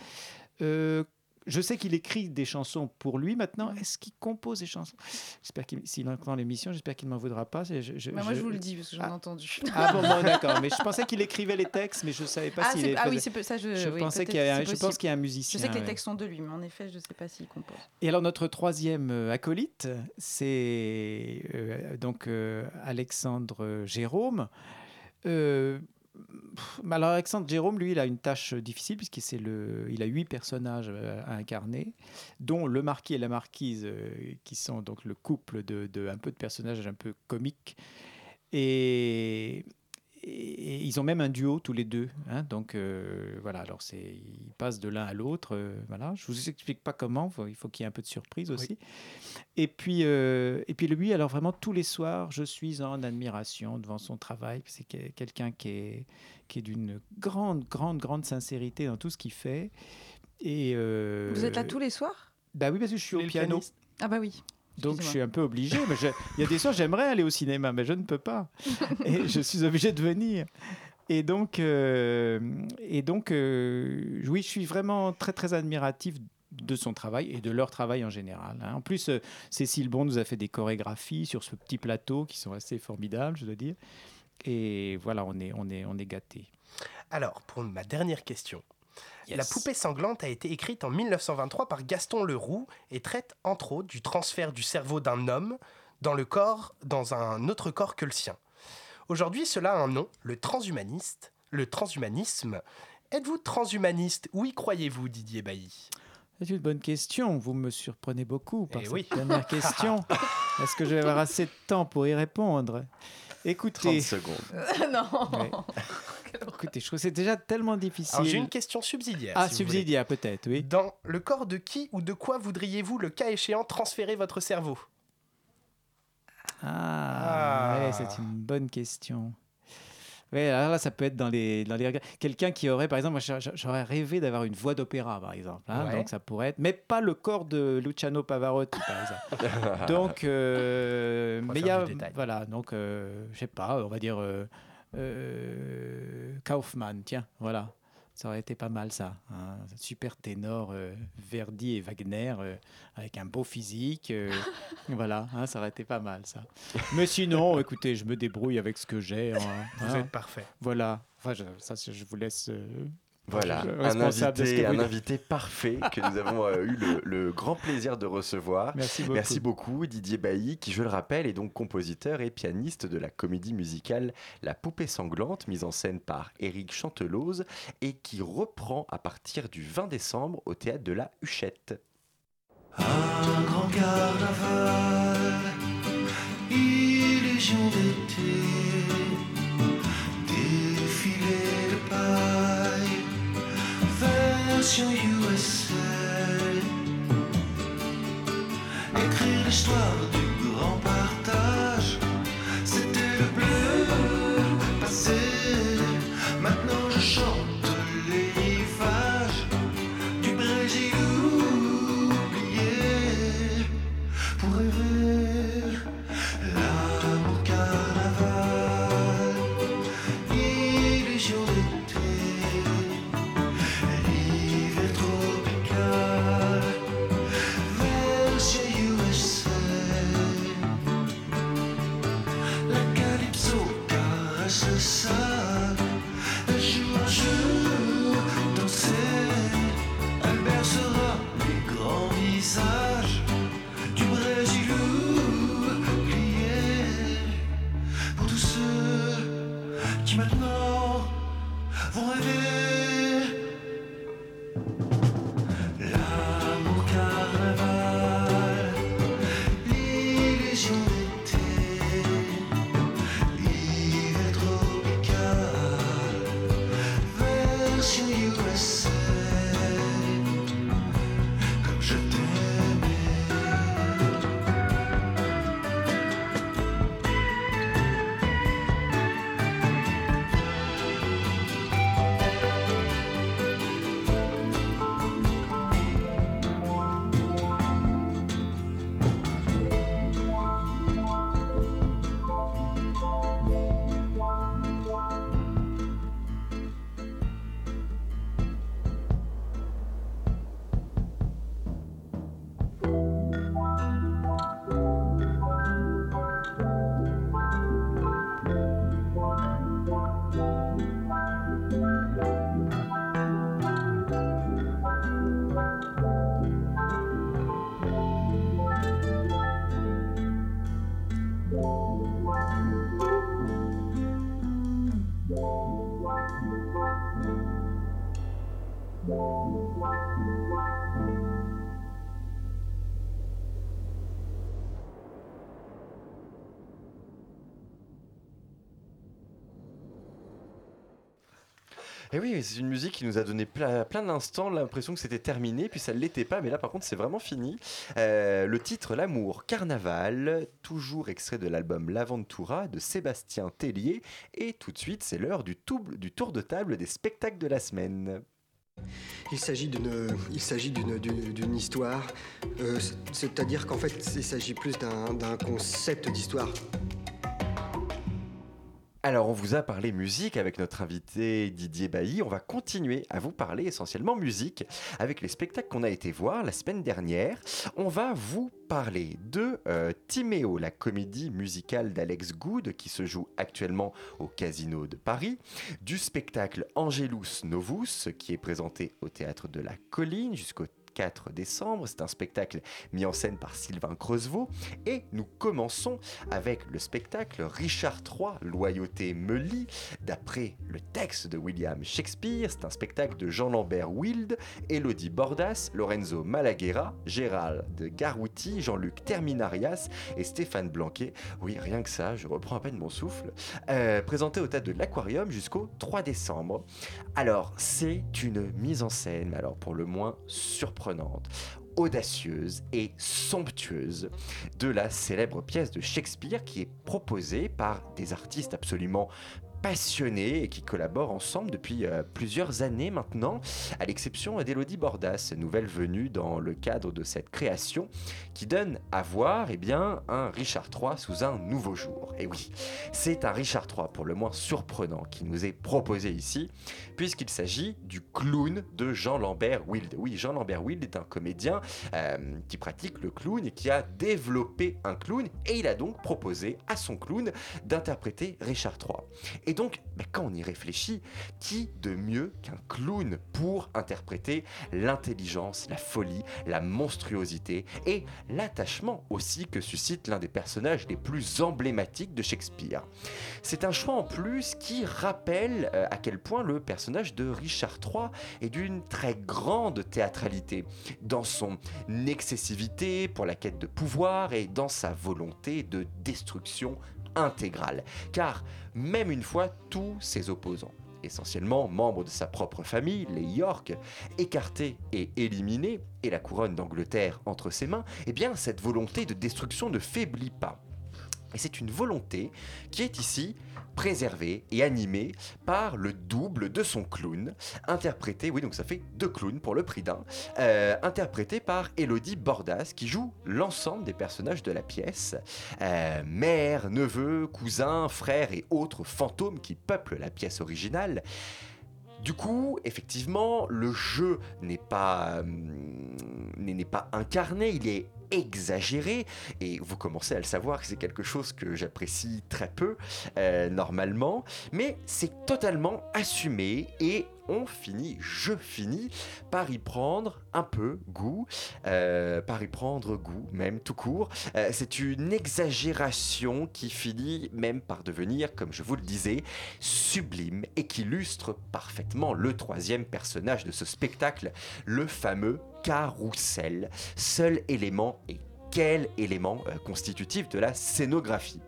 S4: Euh, je sais qu'il écrit des chansons pour lui maintenant. Est-ce qu'il compose des chansons? J'espère qu'il, s'il entend l'émission, j'espère qu'il ne m'en voudra pas. Je, je-
S5: Bah, moi, je
S4: je-
S5: vous le dis parce que j'en ai
S4: Ah.
S5: entendu.
S4: Ah bon, bon, d'accord. Mais je pensais qu'il écrivait les textes, mais je ne savais pas
S5: Ah,
S4: s'il
S5: ah oui, c'est ça, je-
S4: Je
S5: oui,
S4: pensais qu'il y a, je pense qu'il y a un musicien.
S5: Je sais que les textes sont de lui, mais en effet, je ne sais pas s'il compose.
S4: Et alors notre troisième euh, acolyte, c'est euh, donc euh, Alexandre Jérôme. Euh, alors Alexandre Jérôme, lui, il a une tâche difficile puisqu'il c'est le, il a huit personnages euh, à incarner, dont le marquis et la marquise, euh, qui sont donc le couple de, de un peu de personnages un peu comiques. Et, et ils ont même un duo tous les deux. hein. donc euh, voilà, alors c'est, ils passent de l'un à l'autre. euh, voilà, je vous explique pas comment. faut- il faut qu'il y ait un peu de surprise aussi. Et puis euh, et puis lui, alors vraiment tous les soirs, je suis en admiration devant son travail. C'est que- quelqu'un qui est qui est d'une grande grande grande sincérité dans tout ce qu'il fait. Et euh,
S5: Vous êtes là tous les soirs?
S4: Bah oui, parce que je suis au piano.
S3: pianiste?
S5: Ah bah oui.
S4: Donc je suis un peu obligé. mais je- Il y a des soirs, j'aimerais aller au cinéma, mais je ne peux pas. Et je suis obligé de venir. Et donc, euh, et donc euh, oui, je suis vraiment très, très admiratif de son travail et de leur travail en général. hein. En plus, euh, Cécile Bond nous a fait des chorégraphies sur ce petit plateau qui sont assez formidables, je dois dire. Et voilà, on est, on est, on est gâtés.
S3: Alors, pour ma dernière question.
S4: Yes.
S3: La poupée sanglante a été écrite en 1923 par Gaston Leroux et traite entre autres du transfert du cerveau d'un homme dans le corps, dans un autre corps que le sien. Aujourd'hui, cela a un nom, le transhumaniste, le transhumanisme. Êtes-vous transhumaniste? Ou y croyez-vous, Didier Bailly?
S4: C'est une bonne question. Vous me surprenez beaucoup par
S3: Eh
S4: cette
S3: oui.
S4: dernière question. Est-ce que je vais avoir assez de temps pour y répondre? Écoutez,
S1: 30 secondes.
S5: non.
S4: Ouais. Écoutez, je trouve que c'est déjà tellement difficile.
S3: Alors j'ai une question subsidiaire.
S4: ah,
S3: si
S4: subsidiaire peut-être, oui.
S3: Dans le corps de qui ou de quoi voudriez-vous, le cas échéant, transférer votre cerveau?
S4: Ah,
S3: Ah.
S4: ouais, c'est une bonne question. Ouais, alors là, ça peut être dans les, dans les. Quelqu'un qui aurait, par exemple, j'aurais rêvé d'avoir une voix d'opéra, par exemple. hein,
S3: Ouais.
S4: Donc ça pourrait être, mais pas le corps de Luciano Pavarotti, par exemple. donc, euh, mais il y a, voilà, donc, euh, je sais pas, on va dire euh, euh, Kaufmann, tiens, voilà. Ça aurait été pas mal ça. Un super ténor euh, Verdi et Wagner euh, avec un beau physique. euh, voilà, hein, ça aurait été pas mal ça. Mais sinon, écoutez, je me débrouille avec ce que j'ai. hein,
S3: Vous
S4: hein.
S3: êtes parfait.
S4: Voilà. Enfin, je, ça, je vous laisse.
S1: Voilà, un invité, un invité parfait que nous avons euh, eu le, le grand plaisir de recevoir.
S4: Merci beaucoup.
S1: Merci beaucoup Didier Bailly, qui je le rappelle est donc compositeur et pianiste de la comédie musicale La Poupée Sanglante, mise en scène par Éric Chantelose et qui reprend à partir du 20 décembre au théâtre de la Huchette.
S6: Un grand carnaval, illusion d'été, version USA. Écrire l'histoire du grands
S1: Et oui, c'est une musique qui nous a donné plein, d'instants l'impression que c'était terminé, puis ça ne l'était pas, mais là par contre c'est vraiment fini. Euh, le titre L'amour carnaval, toujours extrait de l'album L'Aventura de Sébastien Tellier, et tout de suite c'est l'heure du, tour de table des spectacles de la semaine.
S7: Il s'agit d'une, histoire, euh, c'est- c'est-à-dire qu'en fait, il s'agit plus d'un concept d'histoire.
S1: Alors, on vous a parlé musique avec notre invité Didier Bailly. On va continuer à vous parler essentiellement musique avec les spectacles qu'on a été voir la semaine dernière. On va vous parler de euh, Timéo, la comédie musicale d'Alex Good qui se joue actuellement au Casino de Paris, du spectacle Angelus Novus qui est présenté au théâtre de la Colline jusqu'au 4 décembre. C'est un spectacle mis en scène par Sylvain Creusevaux. Et nous commençons avec le spectacle Richard III, Loyauté me lie, d'après le texte de William Shakespeare. C'est un spectacle de Jean-Lambert Wild, Elodie Bordas, Lorenzo Malaguerra, Gérald Garouti, Jean-Luc Terminarias et Stéphane Blanquet. Oui, rien que ça, je reprends à peine mon souffle. Euh, présenté au théâtre de l'Aquarium jusqu'au 3 décembre. Alors, c'est une mise en scène, alors pour le moins surprenante audacieuse et somptueuse de la célèbre pièce de Shakespeare qui est proposée par des artistes absolument passionnés et qui collaborent ensemble depuis euh, plusieurs années maintenant, à l'exception d'Elodie Bordas, nouvelle venue dans le cadre de cette création, qui donne à voir eh bien, un Richard III sous un nouveau jour. Et oui, c'est un Richard III pour le moins surprenant qui nous est proposé ici, puisqu'il s'agit du clown de Jean-Lambert Wild. Oui, Jean-Lambert Wild est un comédien euh, qui pratique le clown et qui a développé un clown, et il a donc proposé à son clown d'interpréter Richard III. Et donc, bah, quand on y réfléchit, qui de mieux qu'un clown pour interpréter l'intelligence, la folie, la monstruosité et l'attachement aussi que suscite l'un des personnages les plus emblématiques de Shakespeare? C'est un choix en plus qui rappelle euh, à quel point le personnage de Richard III est d'une très grande théâtralité, dans son excessivité pour la quête de pouvoir et dans sa volonté de destruction intégrale. Car même une fois tous ses opposants, essentiellement membres de sa propre famille, les York, écartés et éliminés, et la couronne d'Angleterre entre ses mains, eh bien cette volonté de destruction ne faiblit pas. Et c'est une volonté qui est ici préservée et animée par le double de son clown, interprété, oui donc ça fait deux clowns pour le prix d'un, euh, interprété par Elodie Bordas qui joue l'ensemble des personnages de la pièce, euh, mère, neveu, cousin, frère et autres fantômes qui peuplent la pièce originale. Du coup, effectivement, le jeu n'est pas, hum, n'est pas incarné, il est exagéré et vous commencez à le savoir que c'est quelque chose que j'apprécie très peu euh, normalement mais c'est totalement assumé et on finit, je finis par y prendre un peu goût, euh, par y prendre goût même tout court. Euh, c'est une exagération qui finit même par devenir, comme je vous le disais, sublime et qui illustre parfaitement le troisième personnage de ce spectacle, le fameux carrousel, seul élément et quel élément euh, constitutif de la scénographie?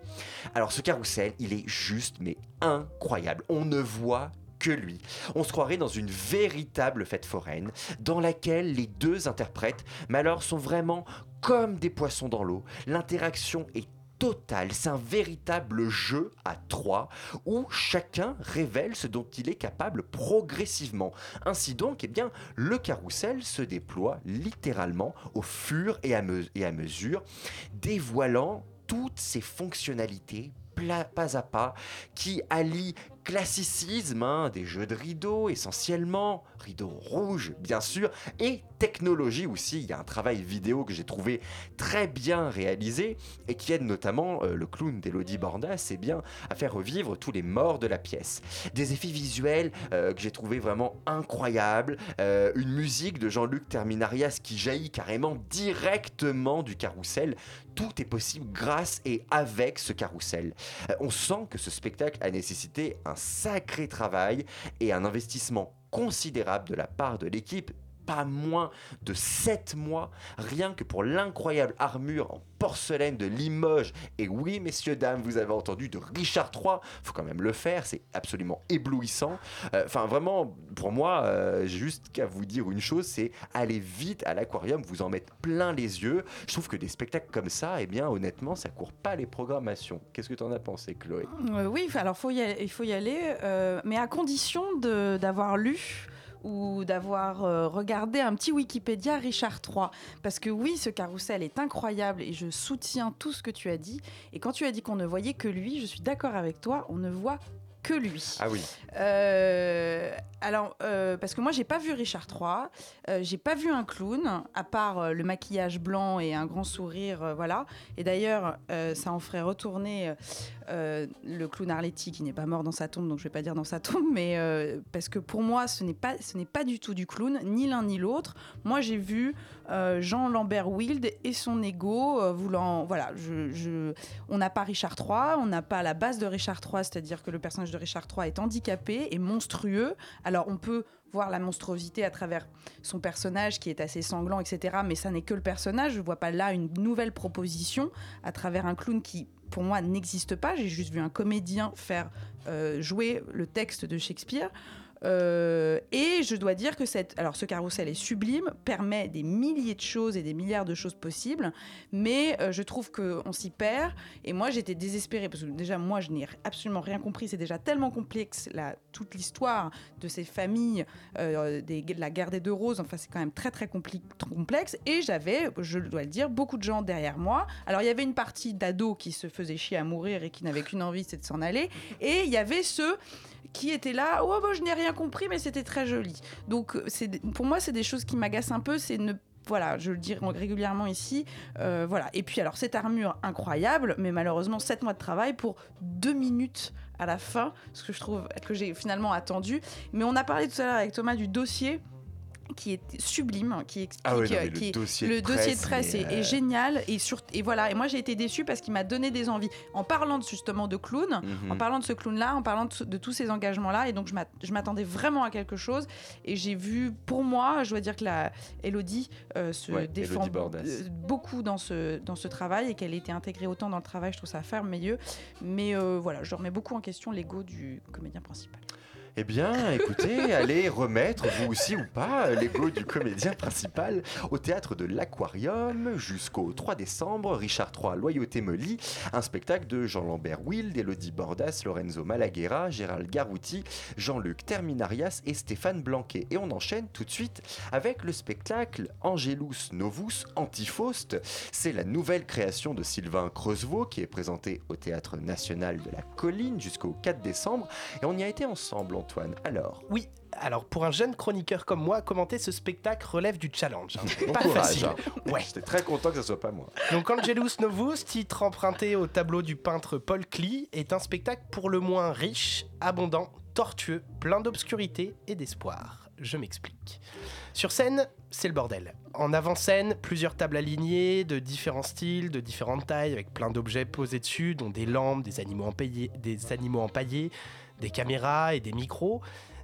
S1: Alors ce carrousel, il est juste mais incroyable. On ne voit que lui. On se croirait dans une véritable fête foraine dans laquelle les deux interprètes, mais alors sont vraiment comme des poissons dans l'eau. L'interaction est totale, c'est un véritable jeu à trois où chacun révèle ce dont il est capable progressivement. Ainsi donc, eh bien, le carrousel se déploie littéralement au fur et à, et à mesure, dévoilant toutes ses fonctionnalités pas à pas, qui allie classicisme, hein, des jeux de rideaux essentiellement, rideaux rouges bien sûr, et technologie aussi. Il y a un travail vidéo que j'ai trouvé très bien réalisé et qui aide notamment euh, le clown d'Elodie Bordas eh bien, à faire revivre tous les morts de la pièce. Des effets visuels euh, que j'ai trouvé vraiment incroyables, euh, une musique de Jean-Luc Terminarias qui jaillit carrément directement du carrousel. Tout est possible grâce et avec ce carrousel. On sent que ce spectacle a nécessité un sacré travail et un investissement considérable de la part de l'équipe pas moins de 7 mois, rien que pour l'incroyable armure en porcelaine de Limoges. Et oui, messieurs, dames, vous avez entendu de Richard III, faut quand même le faire, c'est absolument éblouissant. Euh, Enfin, vraiment, pour moi, euh, juste qu'à vous dire une chose, c'est aller vite à l'aquarium, vous en mettre plein les yeux. Je trouve que des spectacles comme ça, eh bien, honnêtement, ça court pas les programmations. Qu'est-ce que tu en as pensé, Chloé?
S5: Euh, oui, alors il faut y aller, mais à condition d'avoir lu ou d'avoir euh, regardé un petit Wikipédia Richard III. Parce que oui, ce carrousel est incroyable et je soutiens tout ce que tu as dit. Et quand tu as dit qu'on ne voyait que lui, je suis d'accord avec toi, on ne voit que lui.
S1: Ah oui.
S5: Euh, alors, euh, parce que moi, j'ai pas vu Richard III, euh, j'ai pas vu un clown, à part le maquillage blanc et un grand sourire, voilà. Et d'ailleurs, ça en ferait retourner euh, le clown Arletty, qui n'est pas mort dans sa tombe, donc je vais pas dire dans sa tombe, mais euh, parce que pour moi, ce n'est pas, pas du tout du clown, ni l'un ni l'autre. Moi, j'ai vu euh, Jean Lambert Wild et son ego voulant, voilà, on n'a pas Richard III, on n'a pas la base de Richard III, c'est-à-dire que le personnage de Richard III est handicapé et monstrueux. Alors on peut voir la monstruosité à travers son personnage qui est assez sanglant, etc. Mais ça n'est que le personnage. Je vois pas là une nouvelle proposition à travers un clown qui, pour moi, n'existe pas. J'ai juste vu un comédien faire euh, jouer le texte de Shakespeare. Euh, et je dois dire que cette, alors ce carrousel est sublime, permet des milliers de choses et des milliards de choses possibles, mais euh, je trouve qu'on s'y perd. Et moi, j'étais désespérée parce que déjà, moi, je n'ai absolument rien compris. C'est déjà tellement complexe la, toute l'histoire de ces familles, euh, de la guerre des deux roses. Enfin, c'est quand même très très complexe. Et j'avais, je dois le dire, beaucoup de gens derrière moi. Alors, il y avait une partie d'ados qui se faisaient chier à mourir et qui n'avaient qu'une envie, c'est de s'en aller. Et il y avait ceux qui étaient là, oh bah, je n'ai rien compris, mais c'était très joli. Donc euh, pour moi c'est des choses qui m'agacent un peu, c'est ne voilà, je le dis régulièrement ici. Euh, voilà. Et puis alors cette armure incroyable, mais malheureusement 7 mois de travail pour 2 minutes à la fin, ce que je trouve que j'ai finalement attendu. Mais on a parlé tout à l'heure avec Thomas du dossier qui est sublime, qui explique
S1: Ah oui, non, mais
S5: euh,
S1: le
S5: qui est-
S1: dossier de
S5: le dossier de
S1: presse,
S5: presse est,
S1: euh,
S5: génial. Et sur et voilà. Et moi j'ai été déçue parce qu'il m'a donné des envies. En parlant justement de clown,
S1: Mhm.
S5: en parlant de ce clown là, en parlant de, de tous ces engagements là et donc je m'att- je m'attendais vraiment à quelque chose. Et j'ai vu pour moi je dois dire que la Elodie euh, se
S1: Ouais,
S5: défend beaucoup dans ce dans ce travail et qu'elle ait été intégrée autant dans le travail je trouve ça merveilleux mais euh, voilà je remets beaucoup en question l'ego du comédien principal.
S1: Eh bien, écoutez, allez remettre, vous aussi ou pas, l'ego du comédien principal au théâtre de l'Aquarium jusqu'au 3 décembre. Richard III, Loyauté me lie, un spectacle de Jean-Lambert Wild, Elodie Bordas, Lorenzo Malaguera, Gérald Garouti, Jean-Luc Terminarias et Stéphane Blanquet. Et on enchaîne tout de suite avec le spectacle Angelus Novus Antifaust. C'est la nouvelle création de Sylvain Creusevaux qui est présenté au Théâtre National de la Colline jusqu'au 4 décembre. Et on y a été ensemble, Antoine. Alors?
S3: Oui, alors pour un jeune chroniqueur comme moi, commenter ce spectacle relève du challenge. hein.
S1: Bon
S3: Pas
S1: courage,
S3: facile.
S1: hein.
S3: Ouais.
S1: J'étais très content que ce soit pas moi.
S3: Donc Angelus Novus, titre emprunté au tableau du peintre Paul Klee, est un spectacle pour le moins riche, abondant, tortueux, plein d'obscurité et d'espoir. Je m'explique. Sur scène, c'est le bordel. En avant-scène, plusieurs tables alignées, de différents styles, de différentes tailles, avec plein d'objets posés dessus, dont des lampes, des animaux empaillés, des animaux empaillés, des caméras et des micros.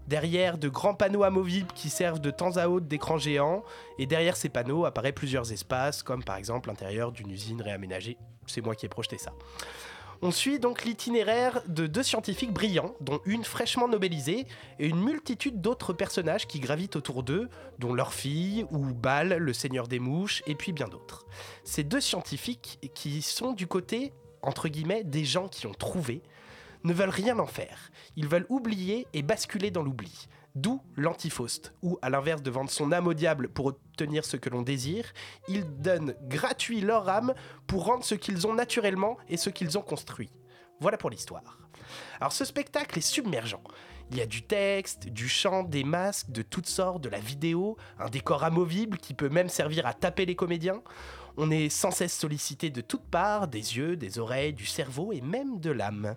S3: Derrière, de grands panneaux amovibles qui servent de temps à autre d'écran géant. Et derrière ces panneaux apparaissent plusieurs espaces, comme par exemple l'intérieur d'une usine réaménagée. C'est moi qui ai projeté ça. On suit donc l'itinéraire de deux scientifiques brillants, dont une fraîchement nobelisée, et une multitude d'autres personnages qui gravitent autour d'eux, dont leur fille, ou Bal, le seigneur des mouches, et puis bien d'autres. Ces deux scientifiques, qui sont du côté, entre guillemets, des gens qui ont trouvé, ne veulent rien en faire. Ils veulent oublier et basculer dans l'oubli. D'où l'antifaust, où, à l'inverse de vendre son âme au diable pour obtenir ce que l'on désire, ils donnent gratuit leur âme pour rendre ce qu'ils ont naturellement et ce qu'ils ont construit. Voilà pour l'histoire. Alors ce spectacle est submergent. Il y a du texte, du chant, des masques, de toutes sortes, de la vidéo, un décor amovible qui peut même servir à taper les comédiens. On est sans cesse sollicité de toutes parts, des yeux, des oreilles, du cerveau et même de l'âme.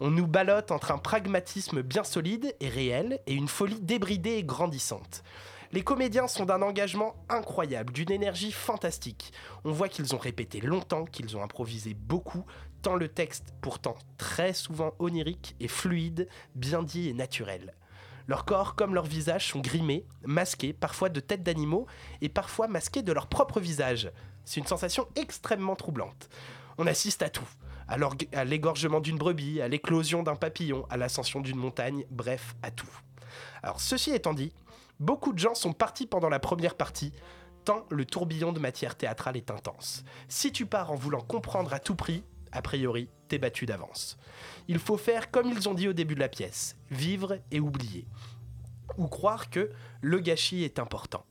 S3: On nous ballotte entre un pragmatisme bien solide et réel et une folie débridée et grandissante. Les comédiens sont d'un engagement incroyable, d'une énergie fantastique. On voit qu'ils ont répété longtemps, qu'ils ont improvisé beaucoup, tant le texte, pourtant très souvent onirique, est fluide, bien dit et naturel. Leurs corps comme leurs visages sont grimés, masqués, parfois de têtes d'animaux et parfois masqués de leur propre visage. C'est une sensation extrêmement troublante. On assiste à tout. À l'égorgement d'une brebis, à l'éclosion d'un papillon, à l'ascension d'une montagne, bref, à tout. Alors ceci étant dit, beaucoup de gens sont partis pendant la première partie, tant le tourbillon de matière théâtrale est intense. Si tu pars en voulant comprendre à tout prix, a priori, t'es battu d'avance. Il faut faire comme ils ont dit au début de la pièce, vivre et oublier. Ou croire que le gâchis est important.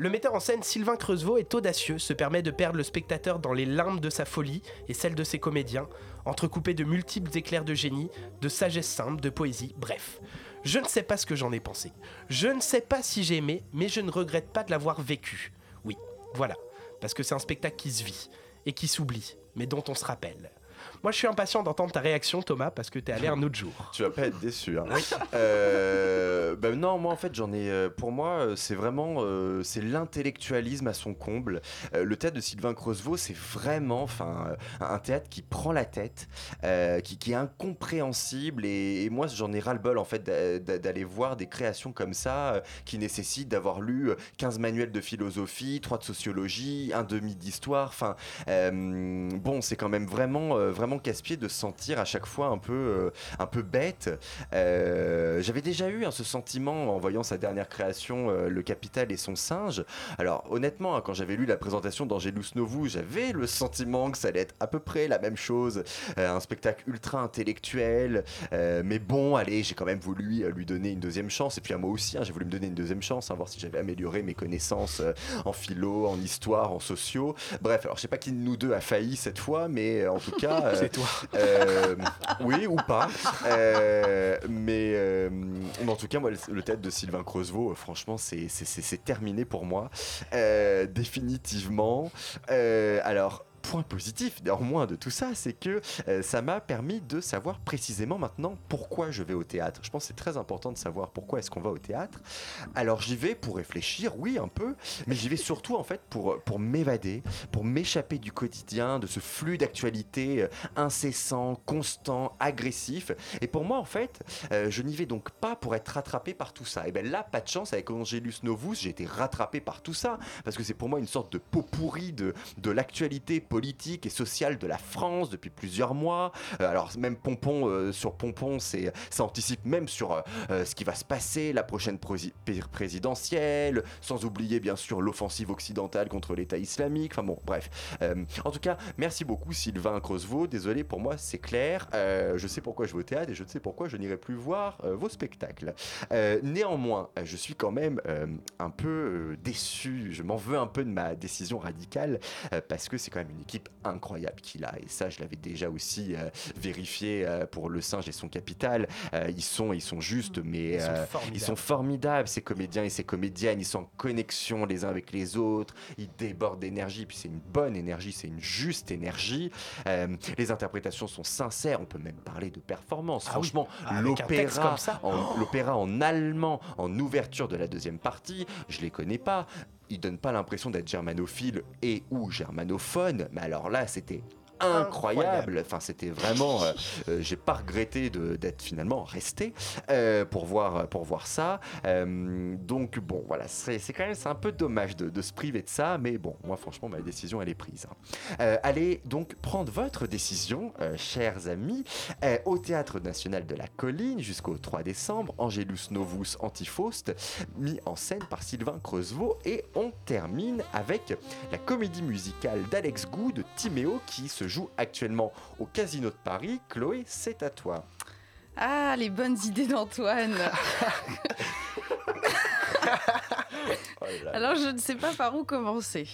S3: Le metteur en scène Sylvain Creusevaux est audacieux, se permet de perdre le spectateur dans les limbes de sa folie et celle de ses comédiens, entrecoupés de multiples éclairs de génie, de sagesse simple, de poésie, bref. Je ne sais pas ce que j'en ai pensé. Je ne sais pas si j'ai aimé, mais je ne regrette pas de l'avoir vécu. Oui, voilà. Parce que c'est un spectacle qui se vit et qui s'oublie, mais dont on se rappelle. Moi, je suis impatient d'entendre ta réaction, Thomas, parce que t'es allé un autre jour.
S1: Tu vas pas être déçu. Hein. Euh, ben non, moi en fait j'en ai. euh, Pour moi, euh, c'est vraiment euh, c'est l'intellectualisme à son comble. Euh, le théâtre de Sylvain Creusevaux, c'est vraiment, enfin, euh, un théâtre qui prend la tête, euh, qui, qui est incompréhensible. Et, et moi, j'en ai ras le bol en fait d'a- d'a- d'aller voir des créations comme ça euh, qui nécessitent d'avoir lu euh, 15 manuels de philosophie, 3 de sociologie, un demi d'histoire. Enfin, euh, bon, c'est quand même vraiment, euh, vraiment casse-pied de se sentir à chaque fois un peu, euh, un peu bête. Euh, J'avais déjà eu hein, ce sentiment en voyant sa dernière création, euh, Le Capital et son singe. Alors, honnêtement, hein, quand j'avais lu la présentation d'Angelus Novou, j'avais le sentiment que ça allait être à peu près la même chose. Un spectacle ultra intellectuel. Mais bon, allez, j'ai quand même voulu lui donner une deuxième chance. Et puis à moi aussi, hein, j'ai voulu me donner une deuxième chance, hein, voir si j'avais amélioré mes connaissances en philo, en histoire, en sociaux. Bref, alors je sais pas qui de nous deux a failli cette fois, mais en tout cas, C'est toi. oui ou pas. mais en tout cas, moi, le théâtre de Sylvain Creusevaux, franchement, c'est terminé pour moi. définitivement. alors, point positif néanmoins de tout ça, c'est que euh, ça m'a permis de savoir précisément maintenant pourquoi je vais au théâtre. Je pense que c'est très important de savoir pourquoi est-ce qu'on va au théâtre. Alors j'y vais pour réfléchir, oui un peu, mais j'y vais surtout en fait pour, pour m'évader, pour m'échapper du quotidien, de ce flux d'actualité euh, incessant, constant, agressif. Et pour moi en fait, euh, je n'y vais donc pas pour être rattrapé par tout ça. Et bien là, pas de chance, avec Angelus Novus, j'ai été rattrapé par tout ça, parce que c'est pour moi une sorte de pot pourri de, de l'actualité et sociale de la France depuis plusieurs mois. Euh, alors même Pompon euh, sur Pompon, c'est ça anticipe même sur euh, ce qui va se passer la prochaine présidentielle, sans oublier bien sûr l'offensive occidentale contre l'État islamique. Enfin bon, bref. en tout cas, merci beaucoup Sylvain Creusevaux. Désolé pour moi, c'est clair. je sais pourquoi je vais au théâtre et je sais pourquoi je n'irai plus voir vos spectacles. néanmoins, je suis quand même un peu déçu. Je m'en veux un peu de ma décision radicale parce que c'est quand même une équipe incroyable qu'il a. Et ça, je l'avais déjà aussi euh, vérifié euh, pour Le Singe et son capital. Euh, ils, sont, ils sont justes, mais ils sont, ils sont, formidables, ces comédiens et ces comédiennes. Ils sont en connexion les uns avec les autres. Ils débordent d'énergie. Puis c'est une bonne énergie, c'est une juste énergie. les interprétations sont sincères. On peut même parler de performance. Ah Franchement, ah, l'opéra en, l'opéra en allemand, en ouverture de la deuxième partie, je les connais pas il donne pas l'impression d'être germanophile et ou germanophone, mais alors là, c'était incroyable. Enfin, c'était vraiment. Euh, euh, j'ai pas regretté d'être finalement resté euh, pour voir pour voir ça. donc bon, voilà, c'est quand même c'est un peu dommage de, se priver de ça, mais bon, moi franchement, ma décision elle est prise. Hein. allez donc prendre votre décision, chers amis, au Théâtre National de la Colline jusqu'au 3 décembre. Angelus Novus Antifaust, mis en scène par Sylvain Creusevaux, et on termine avec la comédie musicale d'Alex Gou de Timéo qui se joue actuellement au Casino de Paris. Chloé, c'est à toi.
S5: Ah, les bonnes idées d'Antoine. Oh Alors, je ne sais pas par où commencer.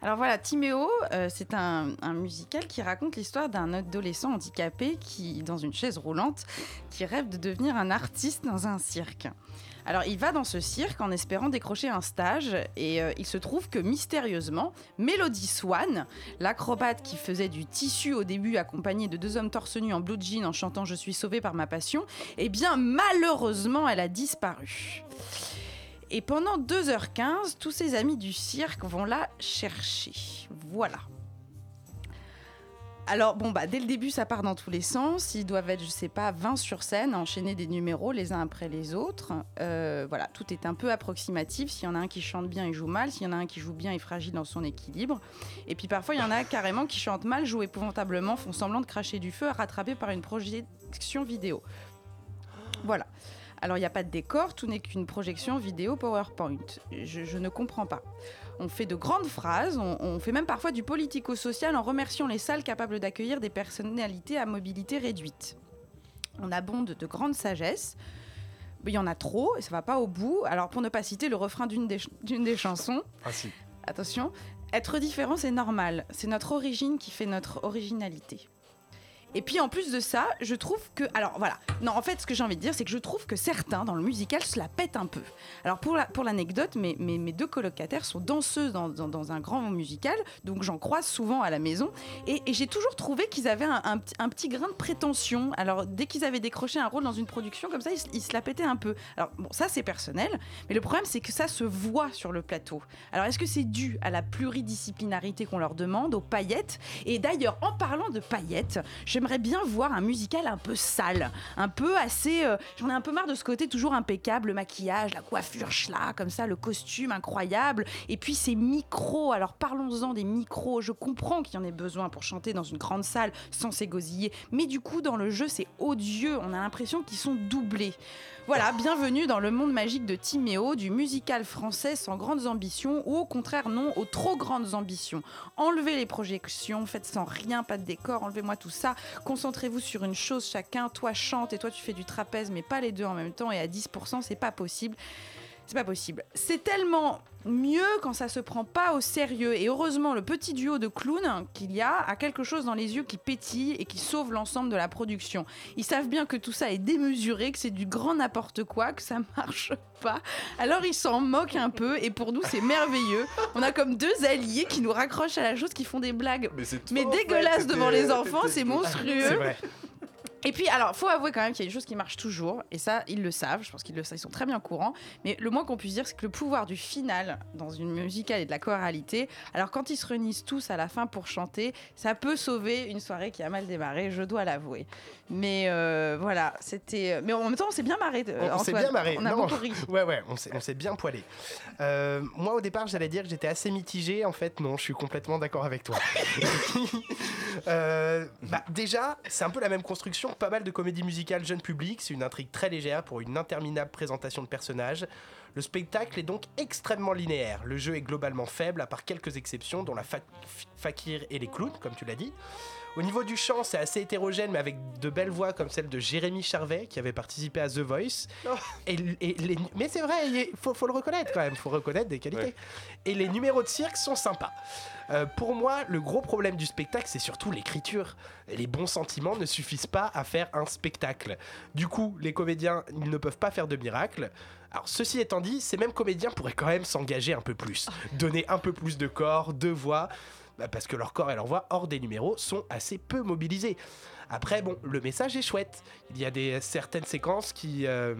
S5: Alors voilà, Timéo, euh, c'est un, un, musical qui raconte l'histoire d'un adolescent handicapé qui, dans une chaise roulante, qui rêve de devenir un artiste dans un cirque. Alors il va dans ce cirque en espérant décrocher un stage et euh, il se trouve que mystérieusement, Melody Swan, l'acrobate qui faisait du tissu au début accompagnée de deux hommes torse nu en blue jean en chantant Je suis sauvé par ma passion, eh bien malheureusement elle a disparu. Et pendant 2h15, tous ses amis du cirque vont la chercher. Voilà. Alors, bon, bah, dès le début, ça part dans tous les sens. Ils doivent être, je sais pas, 20 sur scène, enchaîner des numéros les uns après les autres. Euh, voilà, tout est un peu approximatif. S'il y en a un qui chante bien, il joue mal. S'il y en a un qui joue bien, il est fragile dans son équilibre. Et puis parfois, il y en a carrément qui chantent mal, jouent épouvantablement, font semblant de cracher du feu, rattrapés par une projection vidéo. Voilà. Alors, il n'y a pas de décor, tout n'est qu'une projection vidéo PowerPoint. je ne comprends pas on fait de grandes phrases, on, fait même parfois du politico-social en remerciant les salles capables d'accueillir des personnalités à mobilité réduite. On abonde de grande sagesse. Il y en a trop et ça va pas au bout. Alors pour ne pas citer le refrain d'une des, des, chansons.
S1: Ah si.
S5: Attention, être différent c'est normal. C'est notre origine qui fait notre originalité. Et puis en plus de ça, je trouve que. Alors voilà. Non, en fait, ce que j'ai envie de dire, c'est que je trouve que certains dans le musical se la pètent un peu. Alors pour l'anecdote, la, pour mes, mes, deux colocataires sont danseuses dans, dans, un grand musical, donc j'en croise souvent à la maison. Et, j'ai toujours trouvé qu'ils avaient un, un, petit grain de prétention. Alors dès qu'ils avaient décroché un rôle dans une production, comme ça, ils, se la pétaient un peu. Alors bon, ça c'est personnel, mais le problème c'est que ça se voit sur le plateau. Alors est-ce que c'est dû à la pluridisciplinarité qu'on leur demande, aux paillettes? Et d'ailleurs, en parlant de paillettes, j'aimerais bien voir un musical un peu sale, un peu assez. Euh, j'en ai un peu marre de ce côté toujours impeccable, le maquillage, la coiffure schla, comme ça, le costume incroyable. Et puis ces micros. Alors parlons-en des micros. Je comprends qu'il y en ait besoin pour chanter dans une grande salle sans s'égosiller. Mais du coup, dans le jeu, c'est odieux. On a l'impression qu'ils sont doublés. Voilà, bienvenue dans le monde magique de Timéo, du musical français sans grandes ambitions ou au contraire non aux trop grandes ambitions. Enlevez les projections, faites sans rien, pas de décor, enlevez-moi tout ça. Concentrez-vous sur une chose chacun. Toi chante et toi tu fais du trapèze, mais pas les deux en même temps. Et à 10%, c'est pas possible. C'est pas possible. C'est tellement mieux quand ça se prend pas au sérieux. Et heureusement, le petit duo de clowns qu'il y a a quelque chose dans les yeux qui pétille et qui sauve l'ensemble de la production. Ils savent bien que tout ça est démesuré, que c'est du grand n'importe quoi, que ça marche pas. Alors ils s'en moquent un peu et pour nous c'est merveilleux. On a comme deux alliés qui nous raccrochent à la chose, qui font des blagues mais, dégueulasses devant les enfants, c'est monstrueux. Et puis, alors, faut avouer quand même qu'il y a des choses qui marchent toujours, et ça, ils le savent, je pense qu'ils le savent, ils sont très bien au courant. Mais le moins qu'on puisse dire, c'est que le pouvoir du final dans une musicale et de la choralité, alors quand ils se réunissent tous à la fin pour chanter, ça peut sauver une soirée qui a mal démarré, je dois l'avouer. Mais euh, voilà, c'était. Mais en même temps, on s'est bien marré. euh,
S3: On s'est bien marré.
S5: On a
S3: Non.
S5: beaucoup ri.
S3: Ouais, ouais, on s'est on s'est bien poilé. Euh, moi, au départ, j'allais dire que j'étais assez mitigé. En fait, non, je suis complètement d'accord avec toi. Euh, bah, déjà, c'est un peu la même construction pas mal de comédies musicales jeune public. C'est une intrigue très légère pour une interminable présentation de personnages. Le spectacle est donc extrêmement linéaire. Le jeu est globalement faible, à part quelques exceptions, dont la fa- fakir et les clowns, comme tu l'as dit. Au niveau du chant, c'est assez hétérogène, mais avec de belles voix comme celle de Jérémy Charvet, qui avait participé à The Voice. Et, et les- mais c'est vrai, il faut, faut le reconnaître quand même, faut reconnaître des qualités. Et les numéros de cirque sont sympas. Euh, pour moi, le gros problème du spectacle, c'est surtout l'écriture. Les bons sentiments ne suffisent pas à faire un spectacle. Du coup, les comédiens ils ne peuvent pas faire de miracle. Alors, ceci étant dit, ces mêmes comédiens pourraient quand même s'engager un peu plus, donner un peu plus de corps, de voix, bah, parce que leur corps et leur voix, hors des numéros, sont assez peu mobilisés. Après, bon, le message est chouette. Il y a des certaines séquences qui, euh,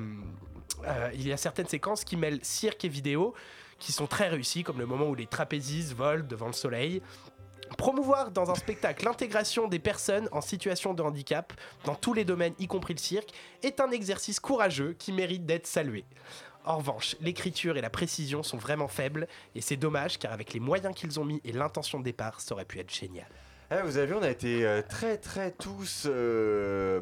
S3: euh, il y a certaines séquences qui mêlent cirque et vidéo, qui sont très réussies, comme le moment où les trapézistes volent devant le soleil. Promouvoir dans un spectacle l'intégration des personnes en situation de handicap dans tous les domaines, y compris le cirque, est un exercice courageux qui mérite d'être salué. En revanche, l'écriture et la précision sont vraiment faibles et c'est dommage car avec les moyens qu'ils ont mis et l'intention de départ, ça aurait pu être génial.
S1: Ah, vous avez vu, on a été euh, très très tous euh,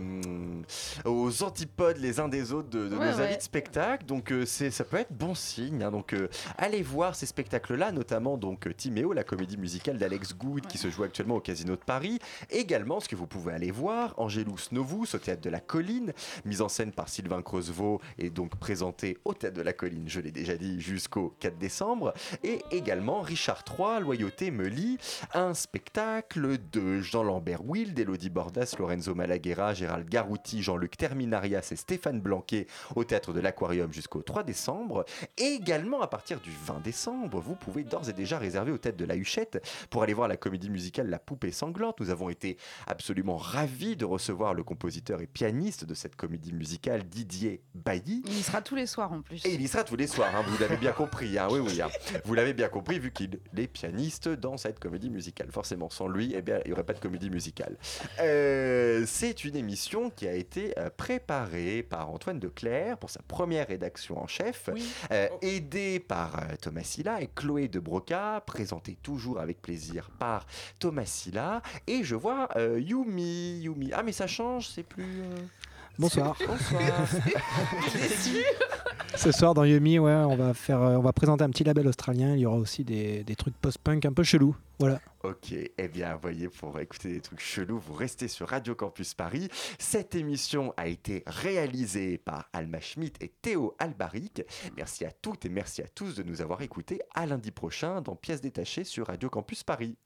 S1: aux antipodes les uns des autres de, de
S5: Ouais,
S1: nos
S5: ouais.
S1: avis de spectacle. Donc euh, c'est ça peut être bon signe. hein. Donc allez voir ces spectacles-là, notamment donc Timéo, la comédie musicale d'Alex Good qui se joue actuellement au Casino de Paris. Également, ce que vous pouvez aller voir, Angelus Novus au théâtre de la Colline, mise en scène par Sylvain Creusevaux et donc présenté au théâtre de la Colline, je l'ai déjà dit, jusqu'au 4 décembre. Et également Richard III, Loyauté me lie, un spectacle de Jean-Lambert Wild, Elodie Bordas, Lorenzo Malaguerra, Gérald Garouti, Jean-Luc Terminarias et Stéphane Blanquet au théâtre de l'Aquarium jusqu'au 3 décembre. Et également à partir du 20 décembre, vous pouvez d'ores et déjà réserver au théâtre de la Huchette pour aller voir la comédie musicale La Poupée Sanglante. Nous avons été absolument ravis de recevoir le compositeur et pianiste de cette comédie musicale, Didier Bailly.
S5: Il y sera tous les soirs en plus.
S1: Et il y sera tous les soirs, hein, vous l'avez bien compris, hein, oui, oui, hein. vous l'avez bien compris, vu qu'il est pianiste dans cette comédie musicale. Forcément, sans lui, eh bien, il n'y aurait pas de comédie musicale. Euh, c'est une émission qui a été euh, préparée par Antoine Declerc pour sa première rédaction en chef, euh, aidé par Thomas Silla et Chloé de Broca, présentée toujours avec plaisir par Thomas Silla. Et je vois euh, Yumi, Yumi. Ah, mais ça change, c'est plus.
S8: Bonsoir.
S1: Bonsoir.
S8: Ce soir dans Yumi, ouais, on va faire, euh, on va présenter un petit label australien. Il y aura aussi des, des trucs post-punk un peu chelous. Voilà.
S1: Ok, eh bien, voyez, pour écouter des trucs chelous, vous restez sur Radio Campus Paris. Cette émission a été réalisée par Alma Schmidt et Théo Albaric. Merci à toutes et merci à tous de nous avoir écoutés. À lundi prochain dans Pièces détachées sur Radio Campus Paris.